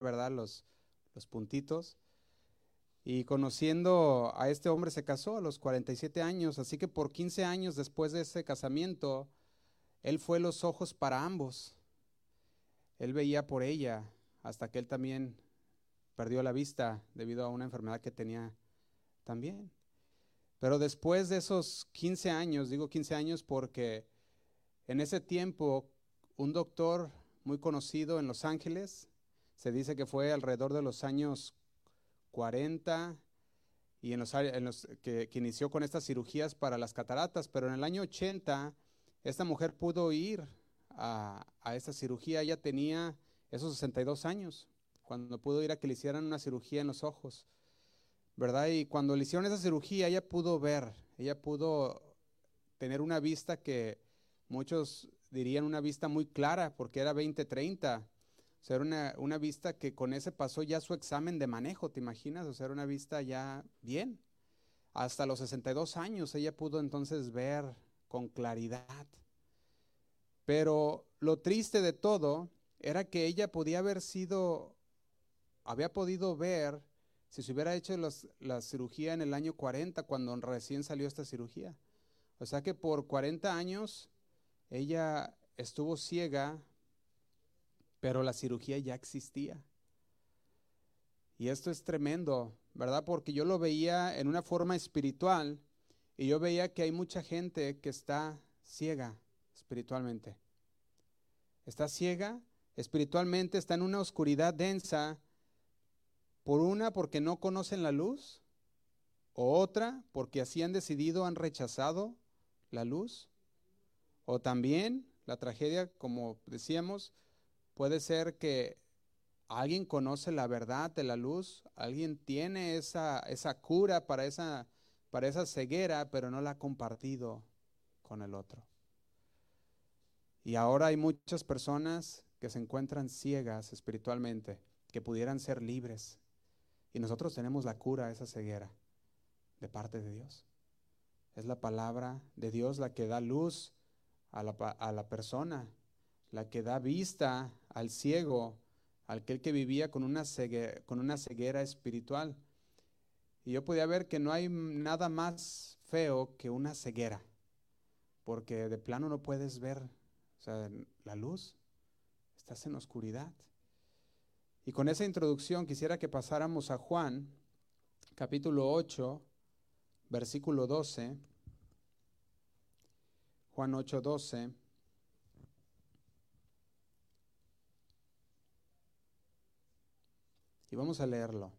¿verdad? Los, los puntitos. Y conociendo a este hombre se casó a los 47 años, así que por 15 años después de ese casamiento, él fue los ojos para ambos. Él veía por ella hasta que él también perdió la vista debido a una enfermedad que tenía también. Pero después de esos 15 años, digo 15 años porque en ese tiempo un doctor muy conocido en Los Ángeles, se dice que fue alrededor de los años 40 y en los, que, inició con estas cirugías para las cataratas, pero en el año 80 esta mujer pudo ir a, a esta cirugía, ella tenía esos 62 años, cuando pudo ir a que le hicieran una cirugía en los ojos, ¿verdad? Y cuando le hicieron esa cirugía, ella pudo ver, ella pudo tener una vista que muchos dirían una vista muy clara, porque era 20-30 o sea, era una, una, vista que con ese pasó ya su examen de manejo, ¿te imaginas? O sea, era una vista ya bien. Hasta los 62 años ella pudo entonces ver con claridad. Pero lo triste de todo era que ella podía haber sido, había podido ver si se hubiera hecho la cirugía en el año 40, cuando recién salió esta cirugía. O sea que por 40 años ella estuvo ciega pero la cirugía ya existía. Y esto es tremendo, ¿verdad? Porque yo lo veía en una forma espiritual y yo veía que hay mucha gente que está ciega espiritualmente. Está ciega espiritualmente, está en una oscuridad densa, por una porque no conocen la luz, o otra porque así han decidido, han rechazado la luz, o también la tragedia, como decíamos, Puede ser que alguien conoce la verdad de la luz, alguien tiene esa, esa cura para esa, para esa ceguera, pero no la ha compartido con el otro. Y ahora hay muchas personas que se encuentran ciegas espiritualmente, que pudieran ser libres. Y nosotros tenemos la cura a esa ceguera de parte de Dios. Es la palabra de Dios la que da luz a la, a la persona la que da vista al ciego, aquel que vivía con una, ceguera, con espiritual. Y yo podía ver que no hay nada más feo que una ceguera, porque de plano no puedes ver o sea, la luz, estás en oscuridad. Y con esa introducción quisiera que pasáramos a Juan, capítulo 8, versículo 12. Juan 8, 12. Y vamos a leerlo.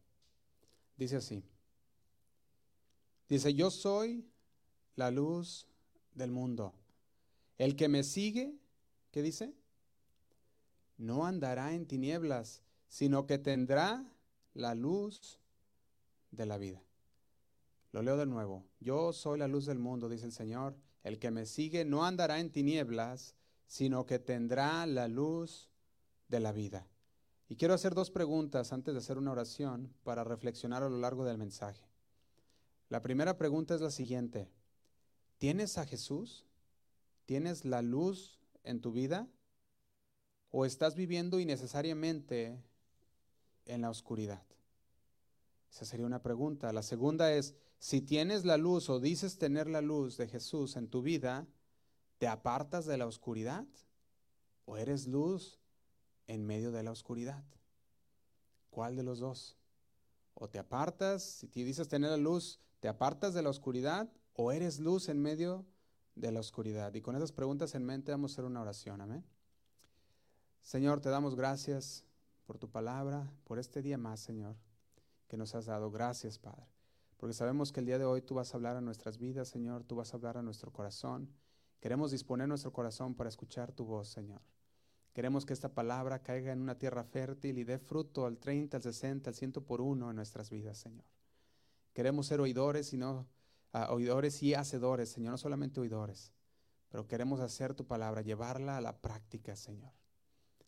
Dice así. Dice, yo soy la luz del mundo. El que me sigue, ¿qué dice? No andará en tinieblas, sino que tendrá la luz de la vida. Lo leo de nuevo. Yo soy la luz del mundo, dice el Señor. El que me sigue no andará en tinieblas, sino que tendrá la luz de la vida. Y quiero hacer dos preguntas antes de hacer una oración para reflexionar a lo largo del mensaje. La primera pregunta es la siguiente. ¿Tienes a Jesús? ¿Tienes la luz en tu vida? ¿O estás viviendo innecesariamente en la oscuridad? Esa sería una pregunta. La segunda es, si tienes la luz o dices tener la luz de Jesús en tu vida, ¿te apartas de la oscuridad? ¿O eres luz en medio de la oscuridad. ¿Cuál de los dos? O te apartas, si te dices tener la luz, ¿te apartas de la oscuridad o eres luz en medio de la oscuridad? Y con esas preguntas en mente vamos a hacer una oración, amén. Señor, te damos gracias por tu palabra, por este día más, Señor, que nos has dado. Gracias, Padre, porque sabemos que el día de hoy tú vas a hablar a nuestras vidas, Señor, tú vas a hablar a nuestro corazón. Queremos disponer nuestro corazón para escuchar tu voz, Señor. Queremos que esta palabra caiga en una tierra fértil y dé fruto al 30, al 60, al 100 por uno en nuestras vidas, Señor. Queremos ser oidores, sino uh, oidores y hacedores, Señor, no solamente oidores, pero queremos hacer tu palabra, llevarla a la práctica, Señor.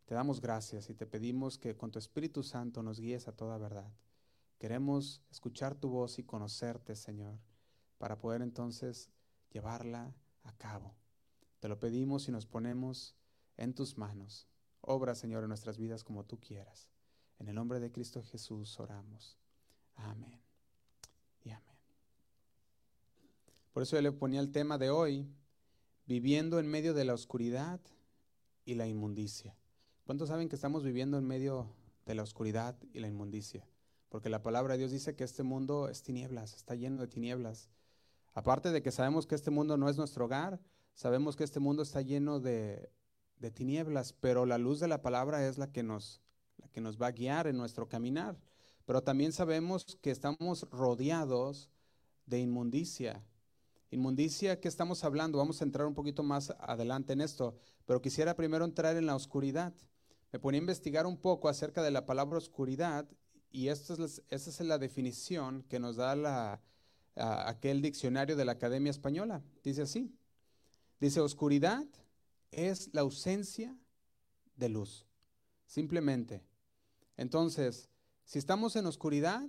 Te damos gracias y te pedimos que con tu Espíritu Santo nos guíes a toda verdad. Queremos escuchar tu voz y conocerte, Señor, para poder entonces llevarla a cabo. Te lo pedimos y nos ponemos en tus manos. Obra, Señor, en nuestras vidas como tú quieras. En el nombre de Cristo Jesús oramos. Amén. Y amén. Por eso yo le ponía el tema de hoy, viviendo en medio de la oscuridad y la inmundicia. ¿Cuántos saben que estamos viviendo en medio de la oscuridad y la inmundicia? Porque la palabra de Dios dice que este mundo es tinieblas, está lleno de tinieblas. Aparte de que sabemos que este mundo no es nuestro hogar, sabemos que este mundo está lleno de, de tinieblas, pero la luz de la palabra es la que nos, la que nos va a guiar en nuestro caminar. Pero también sabemos que estamos rodeados de inmundicia. Inmundicia, ¿qué estamos hablando? Vamos a entrar un poquito más adelante en esto, pero quisiera primero entrar en la oscuridad. Me ponía a investigar un poco acerca de la palabra oscuridad y esta es, esta es la definición que nos da aquel diccionario de la Academia Española. Dice así, dice oscuridad es la ausencia de luz, simplemente. Entonces, si estamos en oscuridad,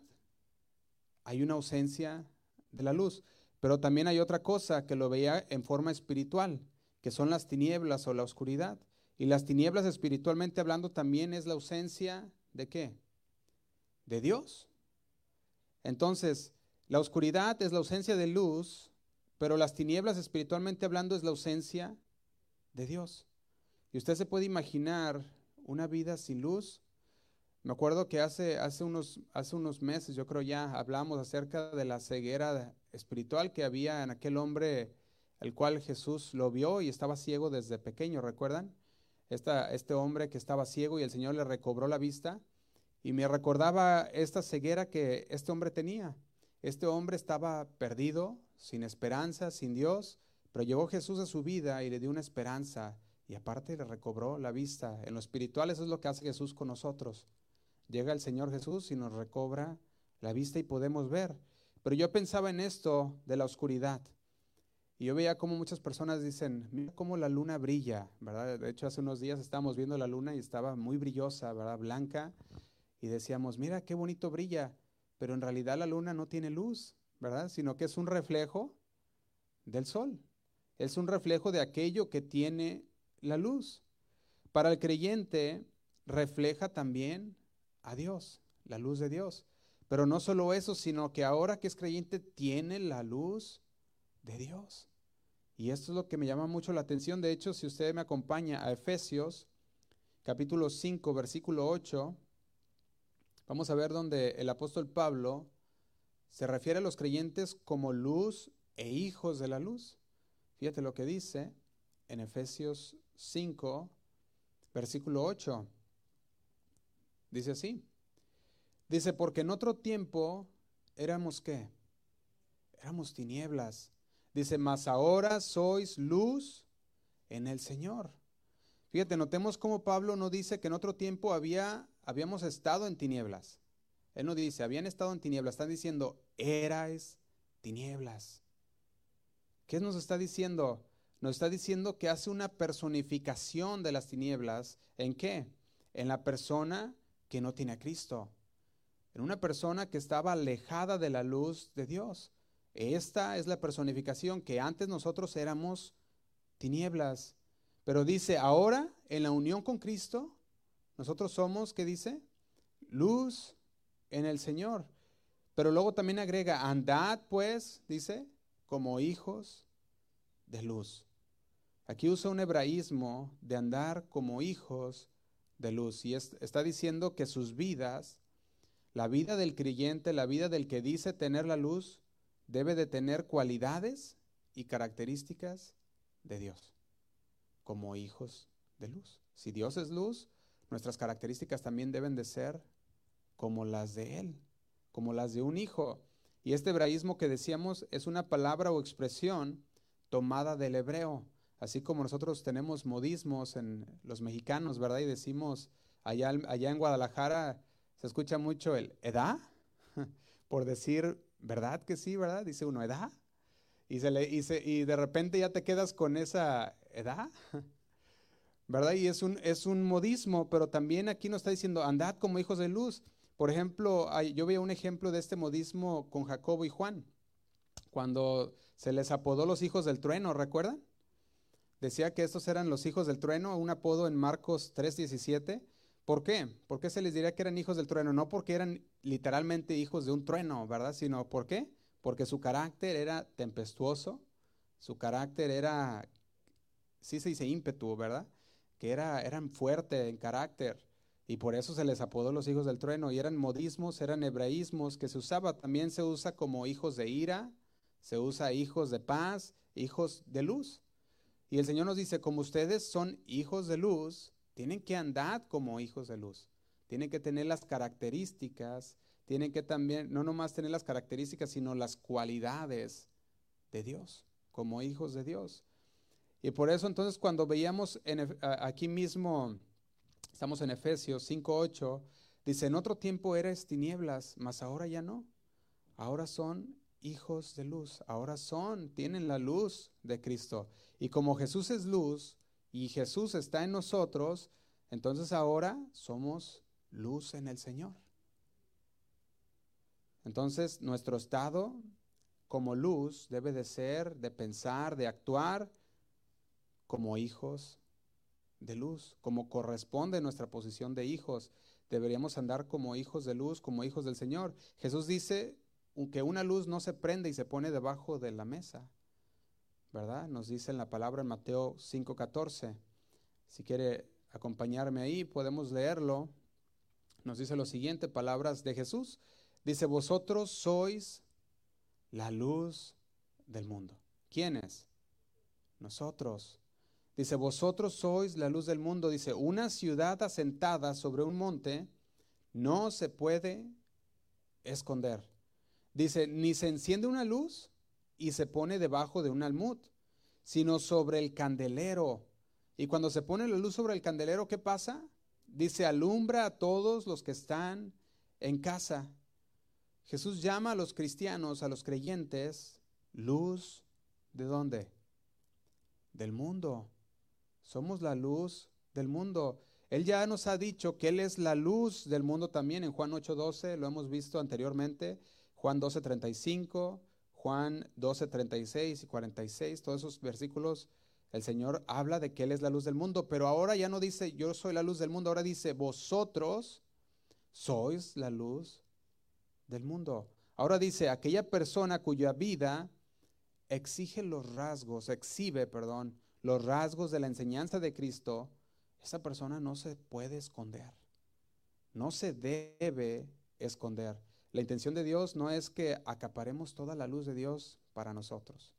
hay una ausencia de la luz. Pero también hay otra cosa que lo veía en forma espiritual, que son las tinieblas o la oscuridad. Y las tinieblas espiritualmente hablando también es la ausencia de qué? De Dios. Entonces, la oscuridad es la ausencia de luz, pero las tinieblas espiritualmente hablando es la ausencia de Dios. Y usted se puede imaginar una vida sin luz. Me acuerdo que hace, hace, unos, hace unos meses, yo creo ya, hablamos acerca de la ceguera espiritual que había en aquel hombre, el cual Jesús lo vio y estaba ciego desde pequeño, ¿recuerdan? Esta, este hombre que estaba ciego y el Señor le recobró la vista. Y me recordaba esta ceguera que este hombre tenía. Este hombre estaba perdido, sin esperanza, sin Dios, pero llegó Jesús a su vida y le dio una esperanza y aparte le recobró la vista. En lo espiritual eso es lo que hace Jesús con nosotros. Llega el Señor Jesús y nos recobra la vista y podemos ver. Pero yo pensaba en esto de la oscuridad. Y yo veía como muchas personas dicen, mira cómo la luna brilla, ¿verdad? De hecho, hace unos días estábamos viendo la luna y estaba muy brillosa, ¿verdad? Blanca. Y decíamos, mira qué bonito brilla. Pero en realidad la luna no tiene luz, ¿verdad? Sino que es un reflejo del sol. Es un reflejo de aquello que tiene la luz. Para el creyente refleja también a Dios, la luz de Dios. Pero no solo eso, sino que ahora que es creyente tiene la luz de Dios. Y esto es lo que me llama mucho la atención. De hecho, si usted me acompaña a Efesios capítulo 5, versículo 8, vamos a ver donde el apóstol Pablo se refiere a los creyentes como luz e hijos de la luz. Fíjate lo que dice en Efesios 5, versículo 8. Dice así. Dice, porque en otro tiempo éramos qué? Éramos tinieblas. Dice, mas ahora sois luz en el Señor. Fíjate, notemos cómo Pablo no dice que en otro tiempo había, habíamos estado en tinieblas. Él no dice, habían estado en tinieblas. Están diciendo, erais tinieblas. ¿Qué nos está diciendo? Nos está diciendo que hace una personificación de las tinieblas. ¿En qué? En la persona que no tiene a Cristo en una persona que estaba alejada de la luz de Dios. Esta es la personificación que antes nosotros éramos tinieblas, pero dice, ahora en la unión con Cristo, nosotros somos, ¿qué dice? Luz en el Señor. Pero luego también agrega, andad pues, dice, como hijos de luz. Aquí usa un hebraísmo de andar como hijos de luz y está diciendo que sus vidas la vida del creyente, la vida del que dice tener la luz, debe de tener cualidades y características de Dios, como hijos de luz. Si Dios es luz, nuestras características también deben de ser como las de Él, como las de un hijo. Y este hebraísmo que decíamos es una palabra o expresión tomada del hebreo, así como nosotros tenemos modismos en los mexicanos, ¿verdad? Y decimos, allá, allá en Guadalajara se escucha mucho el edad, por decir, ¿verdad que sí, verdad? Dice uno, edad. Y, se le, y, y de repente ya te quedas con esa edad, ¿verdad? Y es un, es un modismo, pero también aquí nos está diciendo, andad como hijos de luz. Por ejemplo, yo veo un ejemplo de este modismo con Jacobo y Juan, cuando se les apodó los hijos del trueno, ¿recuerdan? Decía que estos eran los hijos del trueno, un apodo en Marcos 3:17 ¿Por qué? ¿Por qué se les diría que eran hijos del trueno? No porque eran literalmente hijos de un trueno, ¿verdad? Sino ¿por qué? Porque su carácter era tempestuoso, su carácter era, sí se dice ímpetu, ¿verdad? Que era, eran fuerte en carácter. Y por eso se les apodó los hijos del trueno. Y eran modismos, eran hebraísmos que se usaba. También se usa como hijos de ira, se usa hijos de paz, hijos de luz. Y el Señor nos dice, como ustedes son hijos de luz, tienen que andar como hijos de luz. Tienen que tener las características, tienen que también, no nomás tener las características, sino las cualidades de Dios, como hijos de Dios. Y por eso entonces cuando veíamos en, aquí mismo, estamos en Efesios 5.8, dice, en otro tiempo eres tinieblas, mas ahora ya no. Ahora son hijos de luz, ahora son, tienen la luz de Cristo. Y como Jesús es luz y Jesús está en nosotros, entonces ahora somos luz en el Señor. Entonces nuestro estado como luz debe de ser, de pensar, de actuar como hijos de luz, como corresponde nuestra posición de hijos. Deberíamos andar como hijos de luz, como hijos del Señor. Jesús dice que una luz no se prende y se pone debajo de la mesa, ¿verdad? Nos dice en la palabra en Mateo 5:14. Si quiere acompañarme ahí, podemos leerlo. Nos dice lo siguiente, palabras de Jesús. Dice, vosotros sois la luz del mundo. ¿Quiénes? Nosotros. Dice, vosotros sois la luz del mundo. Dice, una ciudad asentada sobre un monte no se puede esconder. Dice, ni se enciende una luz y se pone debajo de un almud, sino sobre el candelero. Y cuando se pone la luz sobre el candelero, ¿qué pasa? Dice, alumbra a todos los que están en casa. Jesús llama a los cristianos, a los creyentes, luz de dónde? Del mundo. Somos la luz del mundo. Él ya nos ha dicho que Él es la luz del mundo también en Juan 8:12, lo hemos visto anteriormente. Juan 12, 35, Juan 12, 36 y 46, todos esos versículos, el Señor habla de que Él es la luz del mundo, pero ahora ya no dice yo soy la luz del mundo, ahora dice vosotros sois la luz del mundo. Ahora dice aquella persona cuya vida exige los rasgos, exhibe, perdón, los rasgos de la enseñanza de Cristo, esa persona no se puede esconder, no se debe esconder. La intención de Dios no es que acaparemos toda la luz de Dios para nosotros.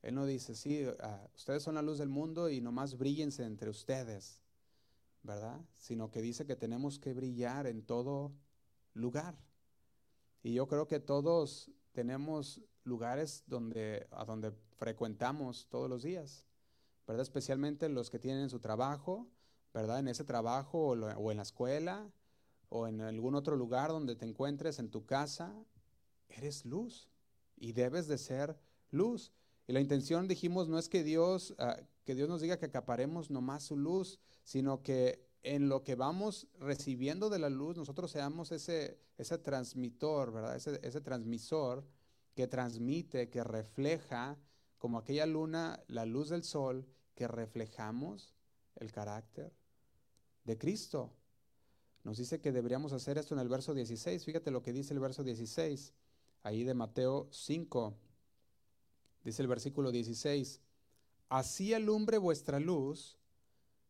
Él no dice, sí, ah, ustedes son la luz del mundo y nomás bríllense entre ustedes, ¿verdad? Sino que dice que tenemos que brillar en todo lugar. Y yo creo que todos tenemos lugares donde, a donde frecuentamos todos los días, ¿verdad? Especialmente los que tienen su trabajo, ¿verdad? En ese trabajo o, en la escuela, o en algún otro lugar donde te encuentres, en tu casa, eres luz y debes de ser luz. Y la intención, dijimos, no es que Dios, ah, que Dios nos diga que acaparemos nomás su luz, sino que en lo que vamos recibiendo de la luz, nosotros seamos ese, ese transmitor, ¿verdad? Ese, ese transmisor que transmite, que refleja, como aquella luna, la luz del sol, que reflejamos el carácter de Cristo. Nos dice que deberíamos hacer esto en el verso 16. Fíjate lo que dice el verso 16, ahí de Mateo 5. Dice el versículo 16, así alumbre vuestra luz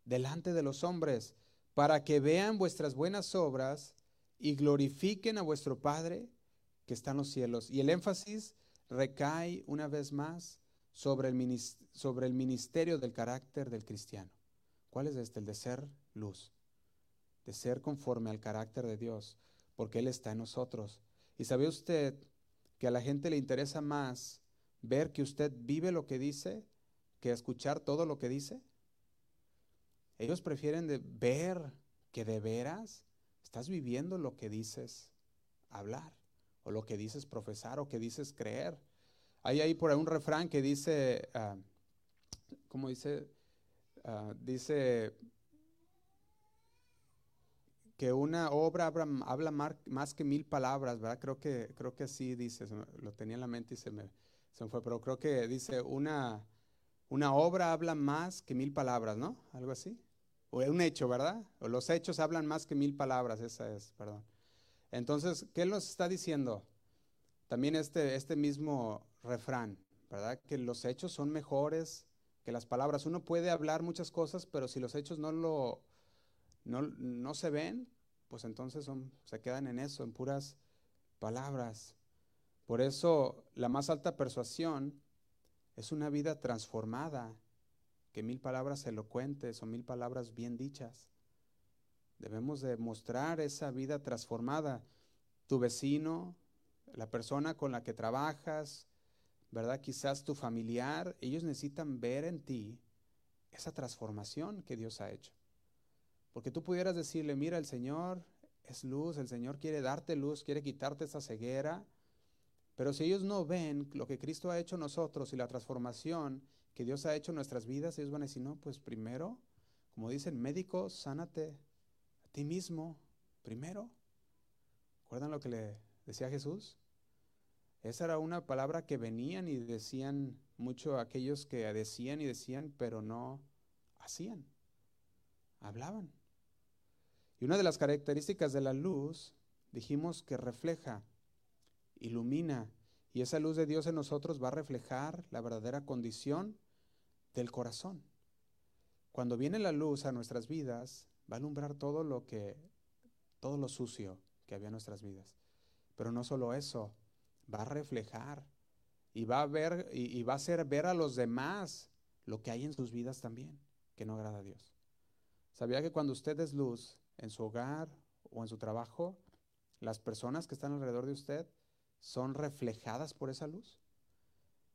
delante de los hombres, para que vean vuestras buenas obras y glorifiquen a vuestro Padre que está en los cielos. Y el énfasis recae una vez más sobre el, sobre el ministerio del carácter del cristiano. ¿Cuál es este? El de ser luz de ser conforme al carácter de Dios, porque Él está en nosotros. ¿Y sabe usted que a la gente le interesa más ver que usted vive lo que dice que escuchar todo lo que dice? Ellos prefieren de ver que de veras estás viviendo lo que dices hablar, o lo que dices profesar, o que dices creer. Hay ahí por ahí un refrán que dice, uh, ¿cómo dice? Ah, dice, que una obra habla, más que mil palabras, ¿verdad? Creo que, creo que sí dice, lo tenía en la mente y se me, se fue, pero creo que dice una, una obra habla más que mil palabras, ¿no? Algo así. O un hecho, ¿verdad? O los hechos hablan más que mil palabras, esa es, perdón. Entonces, ¿qué nos está diciendo? También este, este mismo refrán, ¿verdad? Que los hechos son mejores que las palabras. Uno puede hablar muchas cosas, pero si los hechos no lo no, no se ven, pues entonces se quedan en eso, en puras palabras. Por eso la más alta persuasión es una vida transformada que mil palabras elocuentes o mil palabras bien dichas. Debemos de mostrar esa vida transformada. Tu vecino, la persona con la que trabajas, ¿verdad? Quizás tu familiar, ellos necesitan ver en ti esa transformación que Dios ha hecho. Porque tú pudieras decirle, mira, el Señor es luz, el Señor quiere darte luz, quiere quitarte esa ceguera, pero si ellos no ven lo que Cristo ha hecho en nosotros y la transformación que Dios ha hecho en nuestras vidas, ellos van a decir, no, pues primero, como dicen, médico, sánate a ti mismo, primero. ¿Recuerdan lo que le decía Jesús? Esa era una palabra que venían y decían mucho aquellos que decían y decían, pero no hacían. Hablaban. Y una de las características de la luz, dijimos que refleja, ilumina, y esa luz de Dios en nosotros va a reflejar la verdadera condición del corazón. Cuando viene la luz a nuestras vidas, va a alumbrar todo lo que, todo lo sucio que había en nuestras vidas. Pero no solo eso, va a reflejar y va a ver y, va a hacer ver a los demás lo que hay en sus vidas también, que no agrada a Dios. ¿Sabía que cuando usted es luz en su hogar o en su trabajo, las personas que están alrededor de usted son reflejadas por esa luz?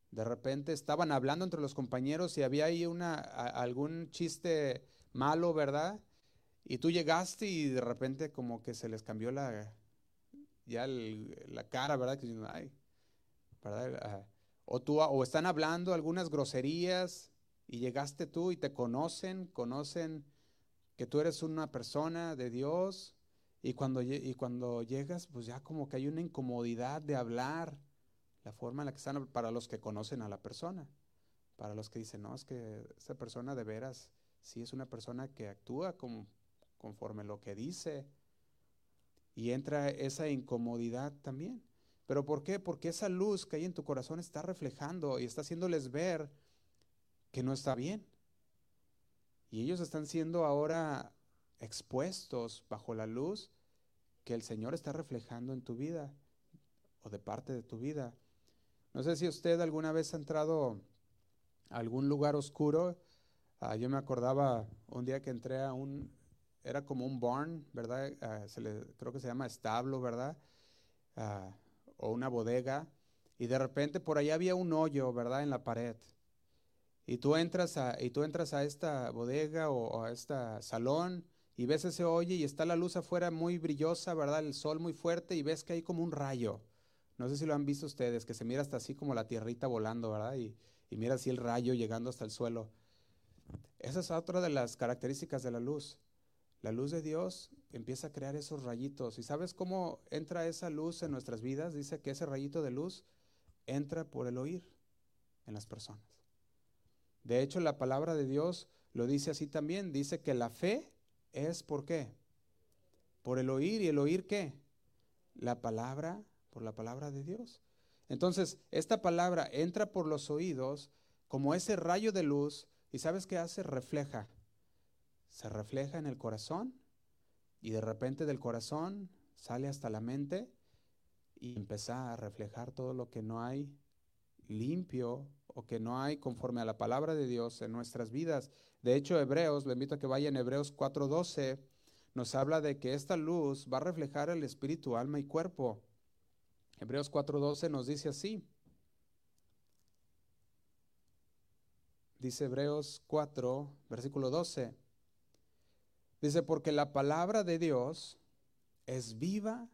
De repente estaban hablando entre los compañeros y había ahí una, algún chiste malo, ¿verdad? Y tú llegaste y de repente como que se les cambió la, ya la cara, ¿verdad? Que ay, ¿verdad? O, tú, o están hablando algunas groserías y llegaste tú y te conocen, conocen que tú eres una persona de Dios y cuando, y cuando llegas, pues ya como que hay una incomodidad de hablar, la forma en la que están para los que conocen a la persona, para los que dicen, no, es que esa persona de veras sí es una persona que actúa como, conforme lo que dice y entra esa incomodidad también. ¿Pero por qué? Porque esa luz que hay en tu corazón está reflejando y está haciéndoles ver que no está bien. Y ellos están siendo ahora expuestos bajo la luz que el Señor está reflejando en tu vida o de parte de tu vida. No sé si usted alguna vez ha entrado a algún lugar oscuro. Ah, yo me acordaba un día que entré a un, era como un barn, ¿verdad? Ah, se le, creo que se llama establo, ¿verdad? Ah, o una bodega. Y de repente por ahí había un hoyo, ¿verdad? En la pared. Y tú entras a, y tú entras a esta bodega o, a este salón y ves ese hoyo y está la luz afuera muy brillosa, ¿verdad? El sol muy fuerte y ves que hay como un rayo. No sé si lo han visto ustedes, que se mira hasta así como la tierrita volando, ¿verdad? Y, y mira así el rayo llegando hasta el suelo. Esa es otra de las características de la luz. La luz de Dios empieza a crear esos rayitos. ¿Y sabes cómo entra esa luz en nuestras vidas? Dice que ese rayito de luz entra por el oír en las personas. De hecho, la palabra de Dios lo dice así también. Dice que la fe es por qué? Por el oír. ¿Y el oír qué? La palabra, por la palabra de Dios. Entonces, esta palabra entra por los oídos como ese rayo de luz y ¿sabes qué hace? Refleja. Se refleja en el corazón y de repente del corazón sale hasta la mente y empieza a reflejar todo lo que no hay limpio o que no hay conforme a la palabra de Dios en nuestras vidas. De hecho, Hebreos, le invito a que vaya en Hebreos 4:12, nos habla de que esta luz va a reflejar el espíritu, alma y cuerpo. Hebreos 4:12 nos dice así. Dice Hebreos 4, versículo 12. Dice, porque la palabra de Dios es viva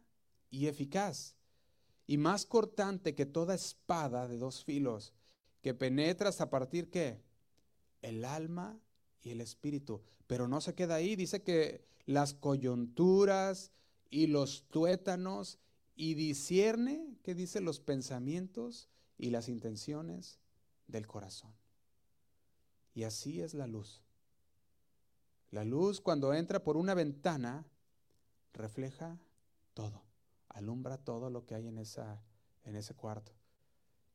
y eficaz y más cortante que toda espada de dos filos, que penetra hasta partir qué? El alma y el espíritu. Pero no se queda ahí, dice que las coyunturas y los tuétanos y discierne, que dice los pensamientos y las intenciones del corazón. Y así es la luz. La luz cuando entra por una ventana refleja todo, alumbra todo lo que hay en, esa, en ese cuarto,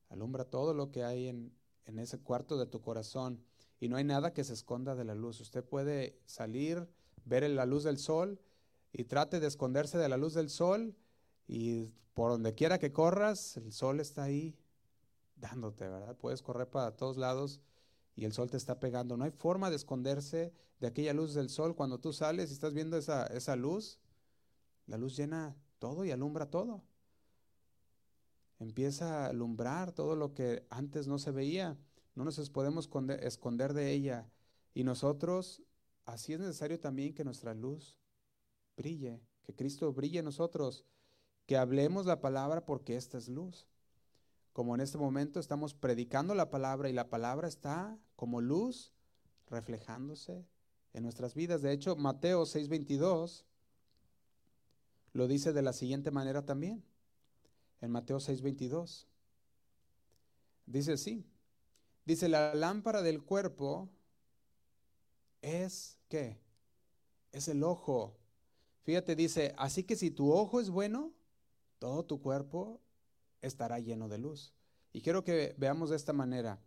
alumbra todo lo que hay en, en ese cuarto de tu corazón y no hay nada que se esconda de la luz. Usted puede salir, ver la luz del sol y trate de esconderse de la luz del sol y por donde quiera que corras, el sol está ahí dándote, ¿verdad? Puedes correr para todos lados y el sol te está pegando. No hay forma de esconderse de aquella luz del sol. Cuando tú sales y estás viendo esa, esa luz, la luz llena todo y alumbra todo. Empieza a alumbrar todo lo que antes no se veía. No nos podemos esconder de ella. Y nosotros, así es necesario también que nuestra luz brille, que Cristo brille en nosotros, que hablemos la palabra porque esta es luz como en este momento estamos predicando la palabra y la palabra está como luz reflejándose en nuestras vidas. De hecho, Mateo 6:22 lo dice de la siguiente manera también. En Mateo 6:22 dice así. Dice, la lámpara del cuerpo es ¿qué? Es el ojo. Fíjate, dice, así que si tu ojo es bueno, todo tu cuerpo estará lleno de luz. Y quiero que veamos de esta manera.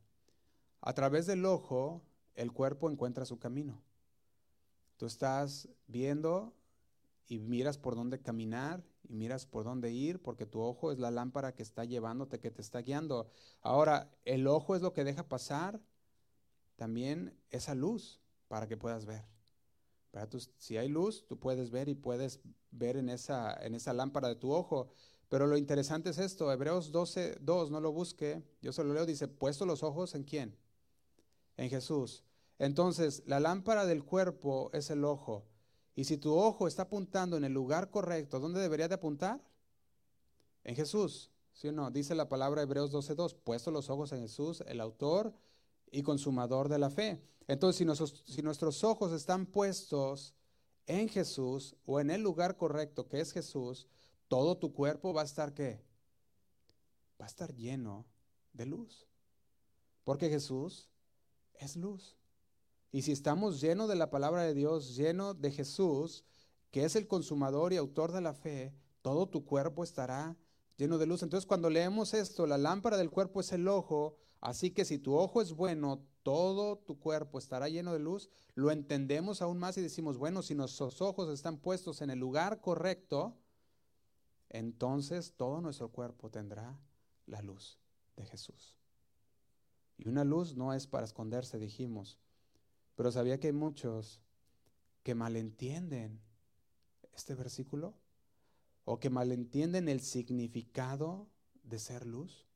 A través del ojo, el cuerpo encuentra su camino. Tú estás viendo y miras por dónde caminar y miras por dónde ir, porque tu ojo es la lámpara que está llevándote, que te está guiando. Ahora, el ojo es lo que deja pasar también esa luz para que puedas ver. si hay luz, tú puedes ver y puedes ver en esa, en esa lámpara de tu ojo. Pero lo interesante es esto, Hebreos 12, 2, no lo busque, yo solo leo, dice, puesto los ojos en quién? En Jesús. Entonces, la lámpara del cuerpo es el ojo. Y si tu ojo está apuntando en el lugar correcto, ¿dónde debería de apuntar? En Jesús. ¿Sí o no? Dice la palabra Hebreos 2, puesto los ojos en Jesús, el autor y consumador de la fe. Entonces, si nuestros, si nuestros ojos están puestos en Jesús o en el lugar correcto que es Jesús, todo tu cuerpo va a estar qué? Va a estar lleno de luz. Porque Jesús es luz. Y si estamos llenos de la palabra de Dios, lleno de Jesús, que es el consumador y autor de la fe, todo tu cuerpo estará lleno de luz. Entonces cuando leemos esto, la lámpara del cuerpo es el ojo, así que si tu ojo es bueno, todo tu cuerpo estará lleno de luz, lo entendemos aún más y decimos, bueno, si nuestros ojos están puestos en el lugar correcto, entonces todo nuestro cuerpo tendrá la luz de Jesús. Y una luz no es para esconderse, dijimos, pero sabía que hay muchos que malentienden este versículo o que malentienden el significado de ser luz.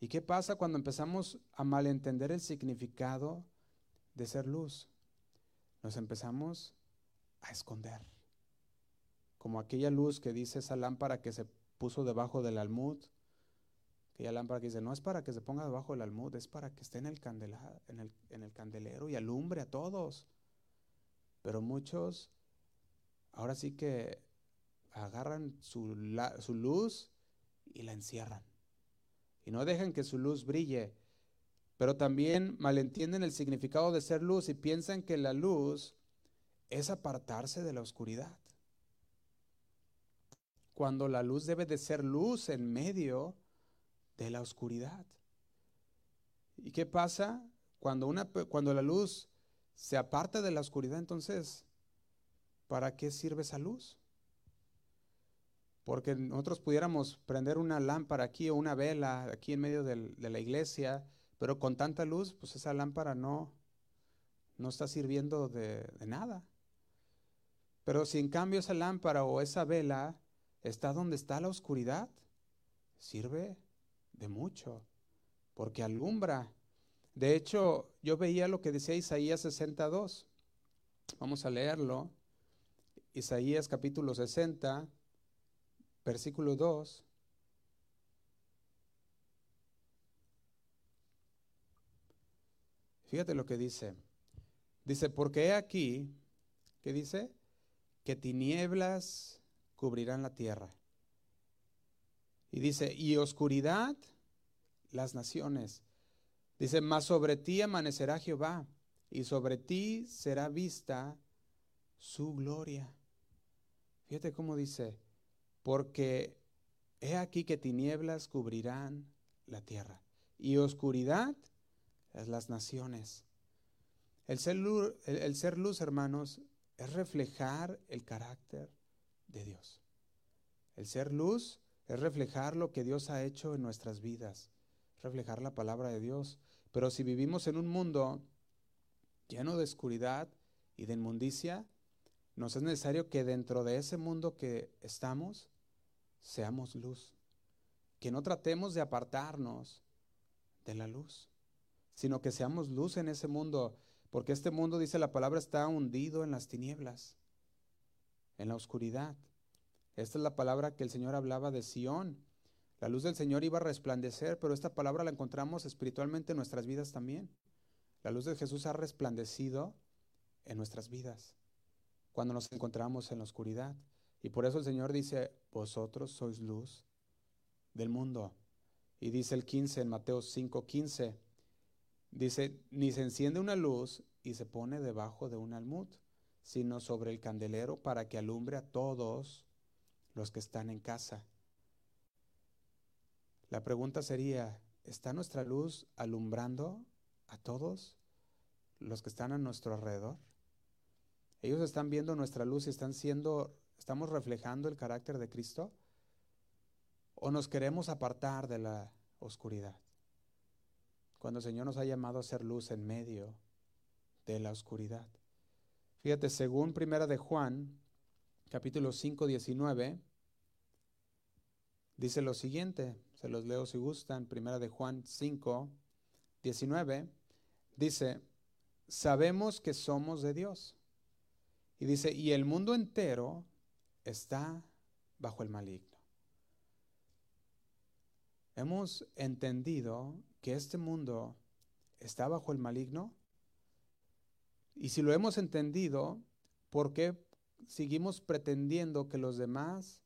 ¿Y qué pasa cuando empezamos a malentender el significado de ser luz? Nos empezamos a esconder como aquella luz que dice esa lámpara que se puso debajo del almud, aquella lámpara que dice, no es para que se ponga debajo del almud, es para que esté en el, candelero y alumbre a todos. Pero muchos ahora sí que agarran su, su luz y la encierran. Y no dejan que su luz brille. Pero también malentienden el significado de ser luz y piensan que la luz es apartarse de la oscuridad cuando la luz debe de ser luz en medio de la oscuridad. ¿Y qué pasa? Cuando, una, cuando la luz se aparta de la oscuridad, entonces, ¿para qué sirve esa luz? Porque nosotros pudiéramos prender una lámpara aquí o una vela aquí en medio de la iglesia, pero con tanta luz, pues esa lámpara no, no está sirviendo de, de nada. Pero si en cambio esa lámpara o esa vela está donde está la oscuridad, sirve de mucho, porque alumbra. De hecho, yo veía lo que decía Isaías 62. Vamos a leerlo. Isaías capítulo 60, versículo 2. Fíjate lo que dice. Dice, porque he aquí, ¿qué dice? Que tinieblas cubrirán la tierra. Y dice, y oscuridad las naciones. Dice, mas sobre ti amanecerá Jehová y sobre ti será vista su gloria. Fíjate cómo dice, porque he aquí que tinieblas cubrirán la tierra y oscuridad las naciones. El ser, luz, el ser luz, hermanos, es reflejar el carácter de Dios. El ser luz es reflejar lo que Dios ha hecho en nuestras vidas, reflejar la palabra de Dios. Pero si vivimos en un mundo lleno de oscuridad y de inmundicia, nos es necesario que dentro de ese mundo que estamos, seamos luz. Que no tratemos de apartarnos de la luz, sino que seamos luz en ese mundo, porque este mundo, dice la palabra, está hundido en las tinieblas, en la oscuridad. Esta es la palabra que el Señor hablaba de Sión. La luz del Señor iba a resplandecer, pero esta palabra la encontramos espiritualmente en nuestras vidas también. La luz de Jesús ha resplandecido en nuestras vidas cuando nos encontramos en la oscuridad. Y por eso el Señor dice, vosotros sois luz del mundo. Y dice el 15 en Mateo 5, 15, dice, ni se enciende una luz y se pone debajo de un almud, sino sobre el candelero para que alumbre a todos los que están en casa. La pregunta sería, ¿está nuestra luz alumbrando a todos los que están a nuestro alrededor? Ellos están viendo nuestra luz y están siendo, estamos reflejando el carácter de Cristo. ¿O nos queremos apartar de la oscuridad? Cuando el Señor nos ha llamado a ser luz en medio de la oscuridad. Fíjate, según Primera de Juan, capítulo 5, 19, dice lo siguiente, se los leo si gustan, Primera de Juan 5, 19, dice, sabemos que somos de Dios. Y dice, y el mundo entero está bajo el maligno. Hemos entendido que este mundo está bajo el maligno. Y si lo hemos entendido, ¿por qué seguimos pretendiendo que los demás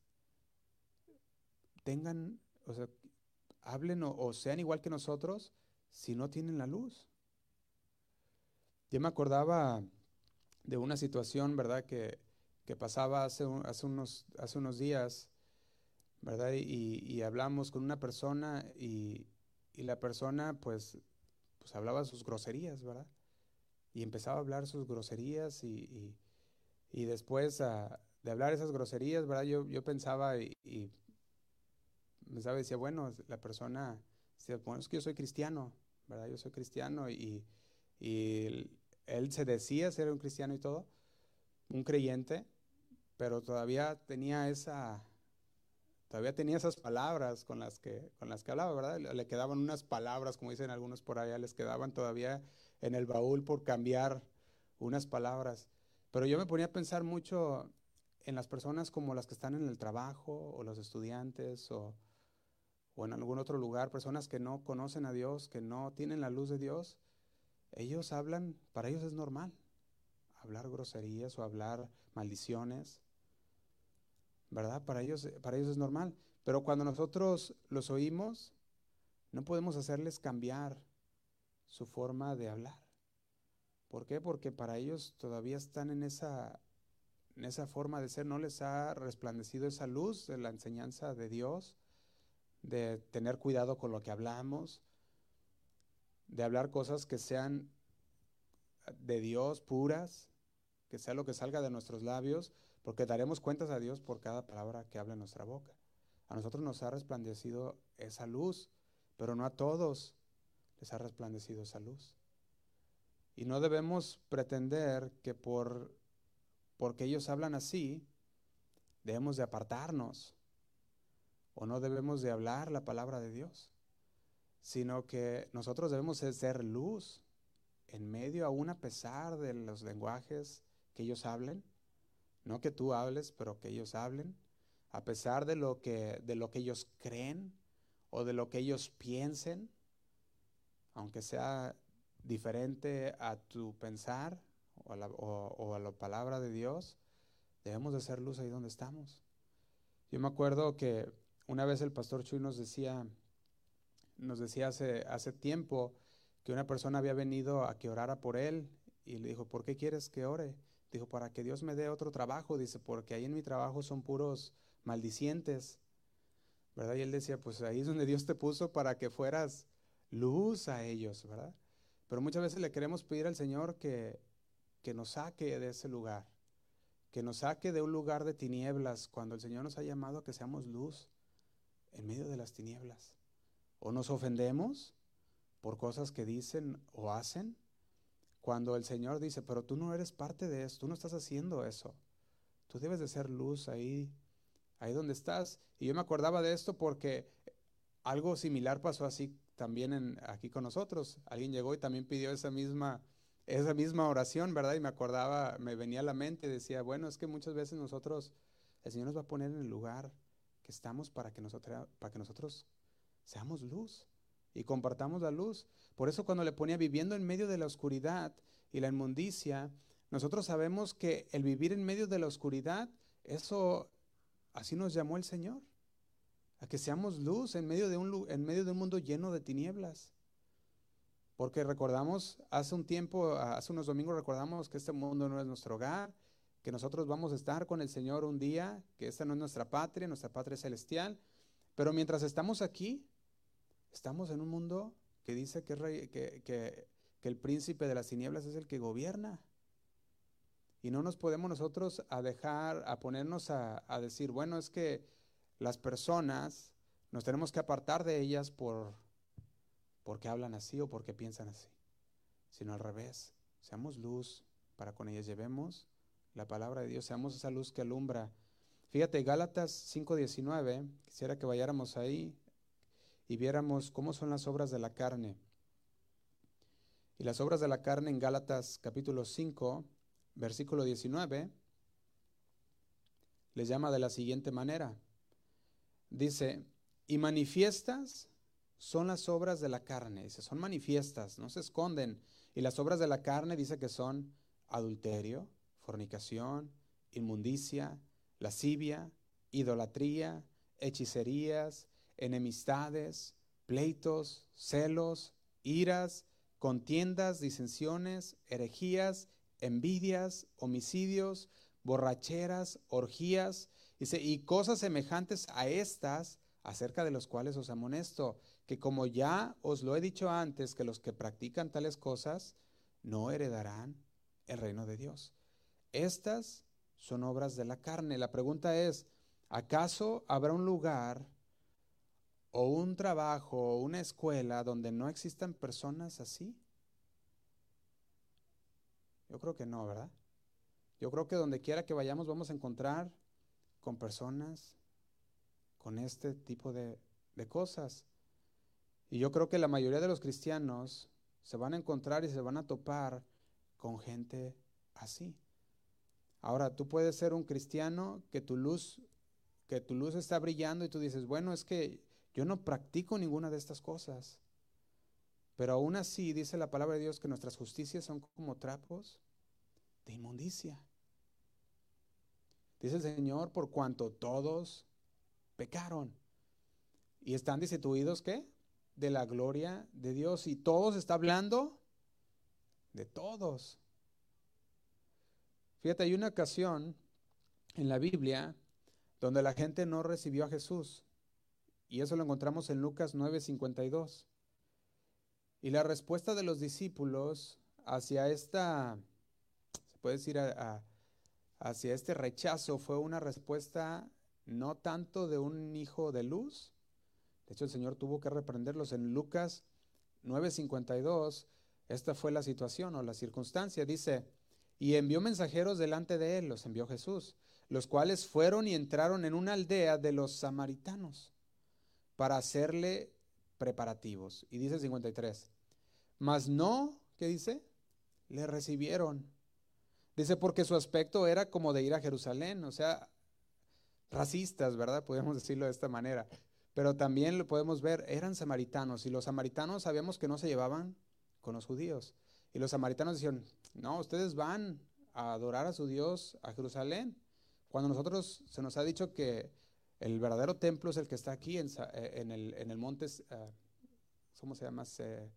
tengan, o sea, hablen o, sean igual que nosotros si no tienen la luz? Yo me acordaba de una situación, ¿verdad?, que, pasaba hace, unos, hace unos días, ¿verdad? Y, hablamos con una persona y, la persona, pues, pues hablaba sus groserías, ¿verdad? Y empezaba a hablar sus groserías y, después ah, de hablar esas groserías, ¿verdad? Yo, yo pensaba y, pensaba y decía, bueno, la persona, bueno, es que yo soy cristiano, ¿verdad? Yo soy cristiano y, y él se decía ser un cristiano y todo, un creyente, pero todavía tenía esa, todavía tenía esas palabras con las que, con las que hablaba, ¿verdad? Le quedaban unas palabras, como dicen algunos por allá, les quedaban todavía en el baúl por cambiar unas palabras. Pero yo me ponía a pensar mucho en las personas como las que están en el trabajo, o los estudiantes, o, o en algún otro lugar, personas que no conocen a Dios, que no tienen la luz de Dios ellos hablan, para ellos es normal hablar groserías o hablar maldiciones, ¿verdad? Para ellos, para ellos es normal. Pero cuando nosotros los oímos, no podemos hacerles cambiar su forma de hablar. ¿Por qué? Porque para ellos todavía están en esa, en esa forma de ser, no les ha resplandecido esa luz de la enseñanza de Dios, de tener cuidado con lo que hablamos, de hablar cosas que sean de Dios puras, que sea lo que salga de nuestros labios, porque daremos cuentas a Dios por cada palabra que habla en nuestra boca. A nosotros nos ha resplandecido esa luz, pero no a todos les ha resplandecido esa luz. Y no debemos pretender que por porque ellos hablan así, debemos de apartarnos o no debemos de hablar la palabra de Dios sino que nosotros debemos ser luz en medio, aún a pesar de los lenguajes que ellos hablen, no que tú hables, pero que ellos hablen, a pesar de lo que, de lo que ellos creen o de lo que ellos piensen, aunque sea diferente a tu pensar o a la, o palabra de Dios, debemos de ser luz ahí donde estamos. Yo me acuerdo que una vez el pastor Chuy nos decía, nos decía hace, hace tiempo que una persona había venido a que orara por él y le dijo, ¿por qué quieres que ore? Dijo, para que Dios me dé otro trabajo. Dice, porque ahí en mi trabajo son puros maldicientes. ¿Verdad? Y él decía, pues ahí es donde Dios te puso para que fueras luz a ellos, ¿verdad? Pero muchas veces le queremos pedir al Señor que, que nos saque de ese lugar, que nos saque de un lugar de tinieblas, cuando el Señor nos ha llamado a que seamos luz en medio de las tinieblas. O nos ofendemos por cosas que dicen o hacen, cuando el Señor dice, pero tú no eres parte de eso, tú no estás haciendo eso. Tú debes de ser luz ahí, ahí donde estás. Y yo me acordaba de esto porque algo similar pasó así también aquí con nosotros. Alguien llegó y también pidió esa misma, esa misma oración, ¿verdad? Y me acordaba, me venía a la mente decía, bueno, es que muchas veces nosotros, el Señor nos va a poner en el lugar que estamos para que nosotros, para que nosotros seamos luz y compartamos la luz. Por eso cuando le ponía viviendo en medio de la oscuridad y la inmundicia, nosotros sabemos que el vivir en medio de la oscuridad, eso así nos llamó el Señor, a que seamos luz en medio de un, en medio de un mundo lleno de tinieblas. Porque recordamos, hace un tiempo, hace unos domingos recordamos que este mundo no es nuestro hogar, que nosotros vamos a estar con el Señor un día, que esta no es nuestra patria, nuestra patria es celestial. Pero mientras estamos aquí, Estamos en un mundo que dice que, el príncipe de las tinieblas es el que gobierna. Y no nos podemos nosotros a dejar, a ponernos a, decir, bueno, es que las personas nos tenemos que apartar de ellas por porque hablan así o porque piensan así, sino al revés. Seamos luz para con ellas llevemos la palabra de Dios, seamos esa luz que alumbra. Fíjate, Gálatas 5:19, quisiera que vayáramos ahí y viéramos cómo son las obras de la carne. Y las obras de la carne en Gálatas capítulo 5, versículo 19, les llama de la siguiente manera. Dice, y manifiestas son las obras de la carne. Dice, son manifiestas, no se esconden. Y las obras de la carne dice que son adulterio, fornicación, inmundicia, lascivia, idolatría, hechicerías, enemistades, pleitos, celos, iras, contiendas, disensiones, herejías, envidias, homicidios, borracheras, orgías, dice, y cosas semejantes a estas, acerca de los cuales os amonesto, que como ya os lo he dicho antes, que los que practican tales cosas no heredarán el reino de Dios. Estas son obras de la carne. La pregunta es, ¿acaso habrá un lugar o un trabajo o una escuela donde no existan personas así? Yo creo que no, ¿verdad? Yo creo que donde quiera que vayamos vamos a encontrar con personas con este tipo de, de cosas. Y yo creo que la mayoría de los cristianos se van a encontrar y se van a topar con gente así. Ahora, tú puedes ser un cristiano que tu luz, que tu luz está brillando y tú dices, bueno, es que yo no practico ninguna de estas cosas. Pero aún así dice la palabra de Dios que nuestras justicias son como trapos de inmundicia. Dice el Señor, por cuanto todos pecaron y están destituidos, ¿qué? De la gloria de Dios. Y todos está hablando de todos. Fíjate, hay una ocasión en la Biblia donde la gente no recibió a Jesús. Y eso lo encontramos en Lucas 9:52. Y la respuesta de los discípulos hacia esta, se puede decir, hacia este rechazo fue una respuesta no tanto de un hijo de luz. De hecho, el Señor tuvo que reprenderlos en Lucas 9:52. Esta fue la situación o la circunstancia. Dice, y envió mensajeros delante de él, los envió Jesús, los cuales fueron y entraron en una aldea de los samaritanos para hacerle preparativos. Y dice el 53, mas no, ¿qué dice? Le recibieron. Dice porque su aspecto era como de ir a Jerusalén, o sea, racistas, ¿verdad? Podemos decirlo de esta manera. Pero también lo podemos ver, eran samaritanos y los samaritanos sabíamos que no se llevaban con los judíos. Y los samaritanos decían, no, ustedes van a adorar a su Dios a Jerusalén. Cuando nosotros se nos ha dicho que el verdadero templo es el que está aquí en, eh, el, monte, uh, ¿cómo se llama? Se,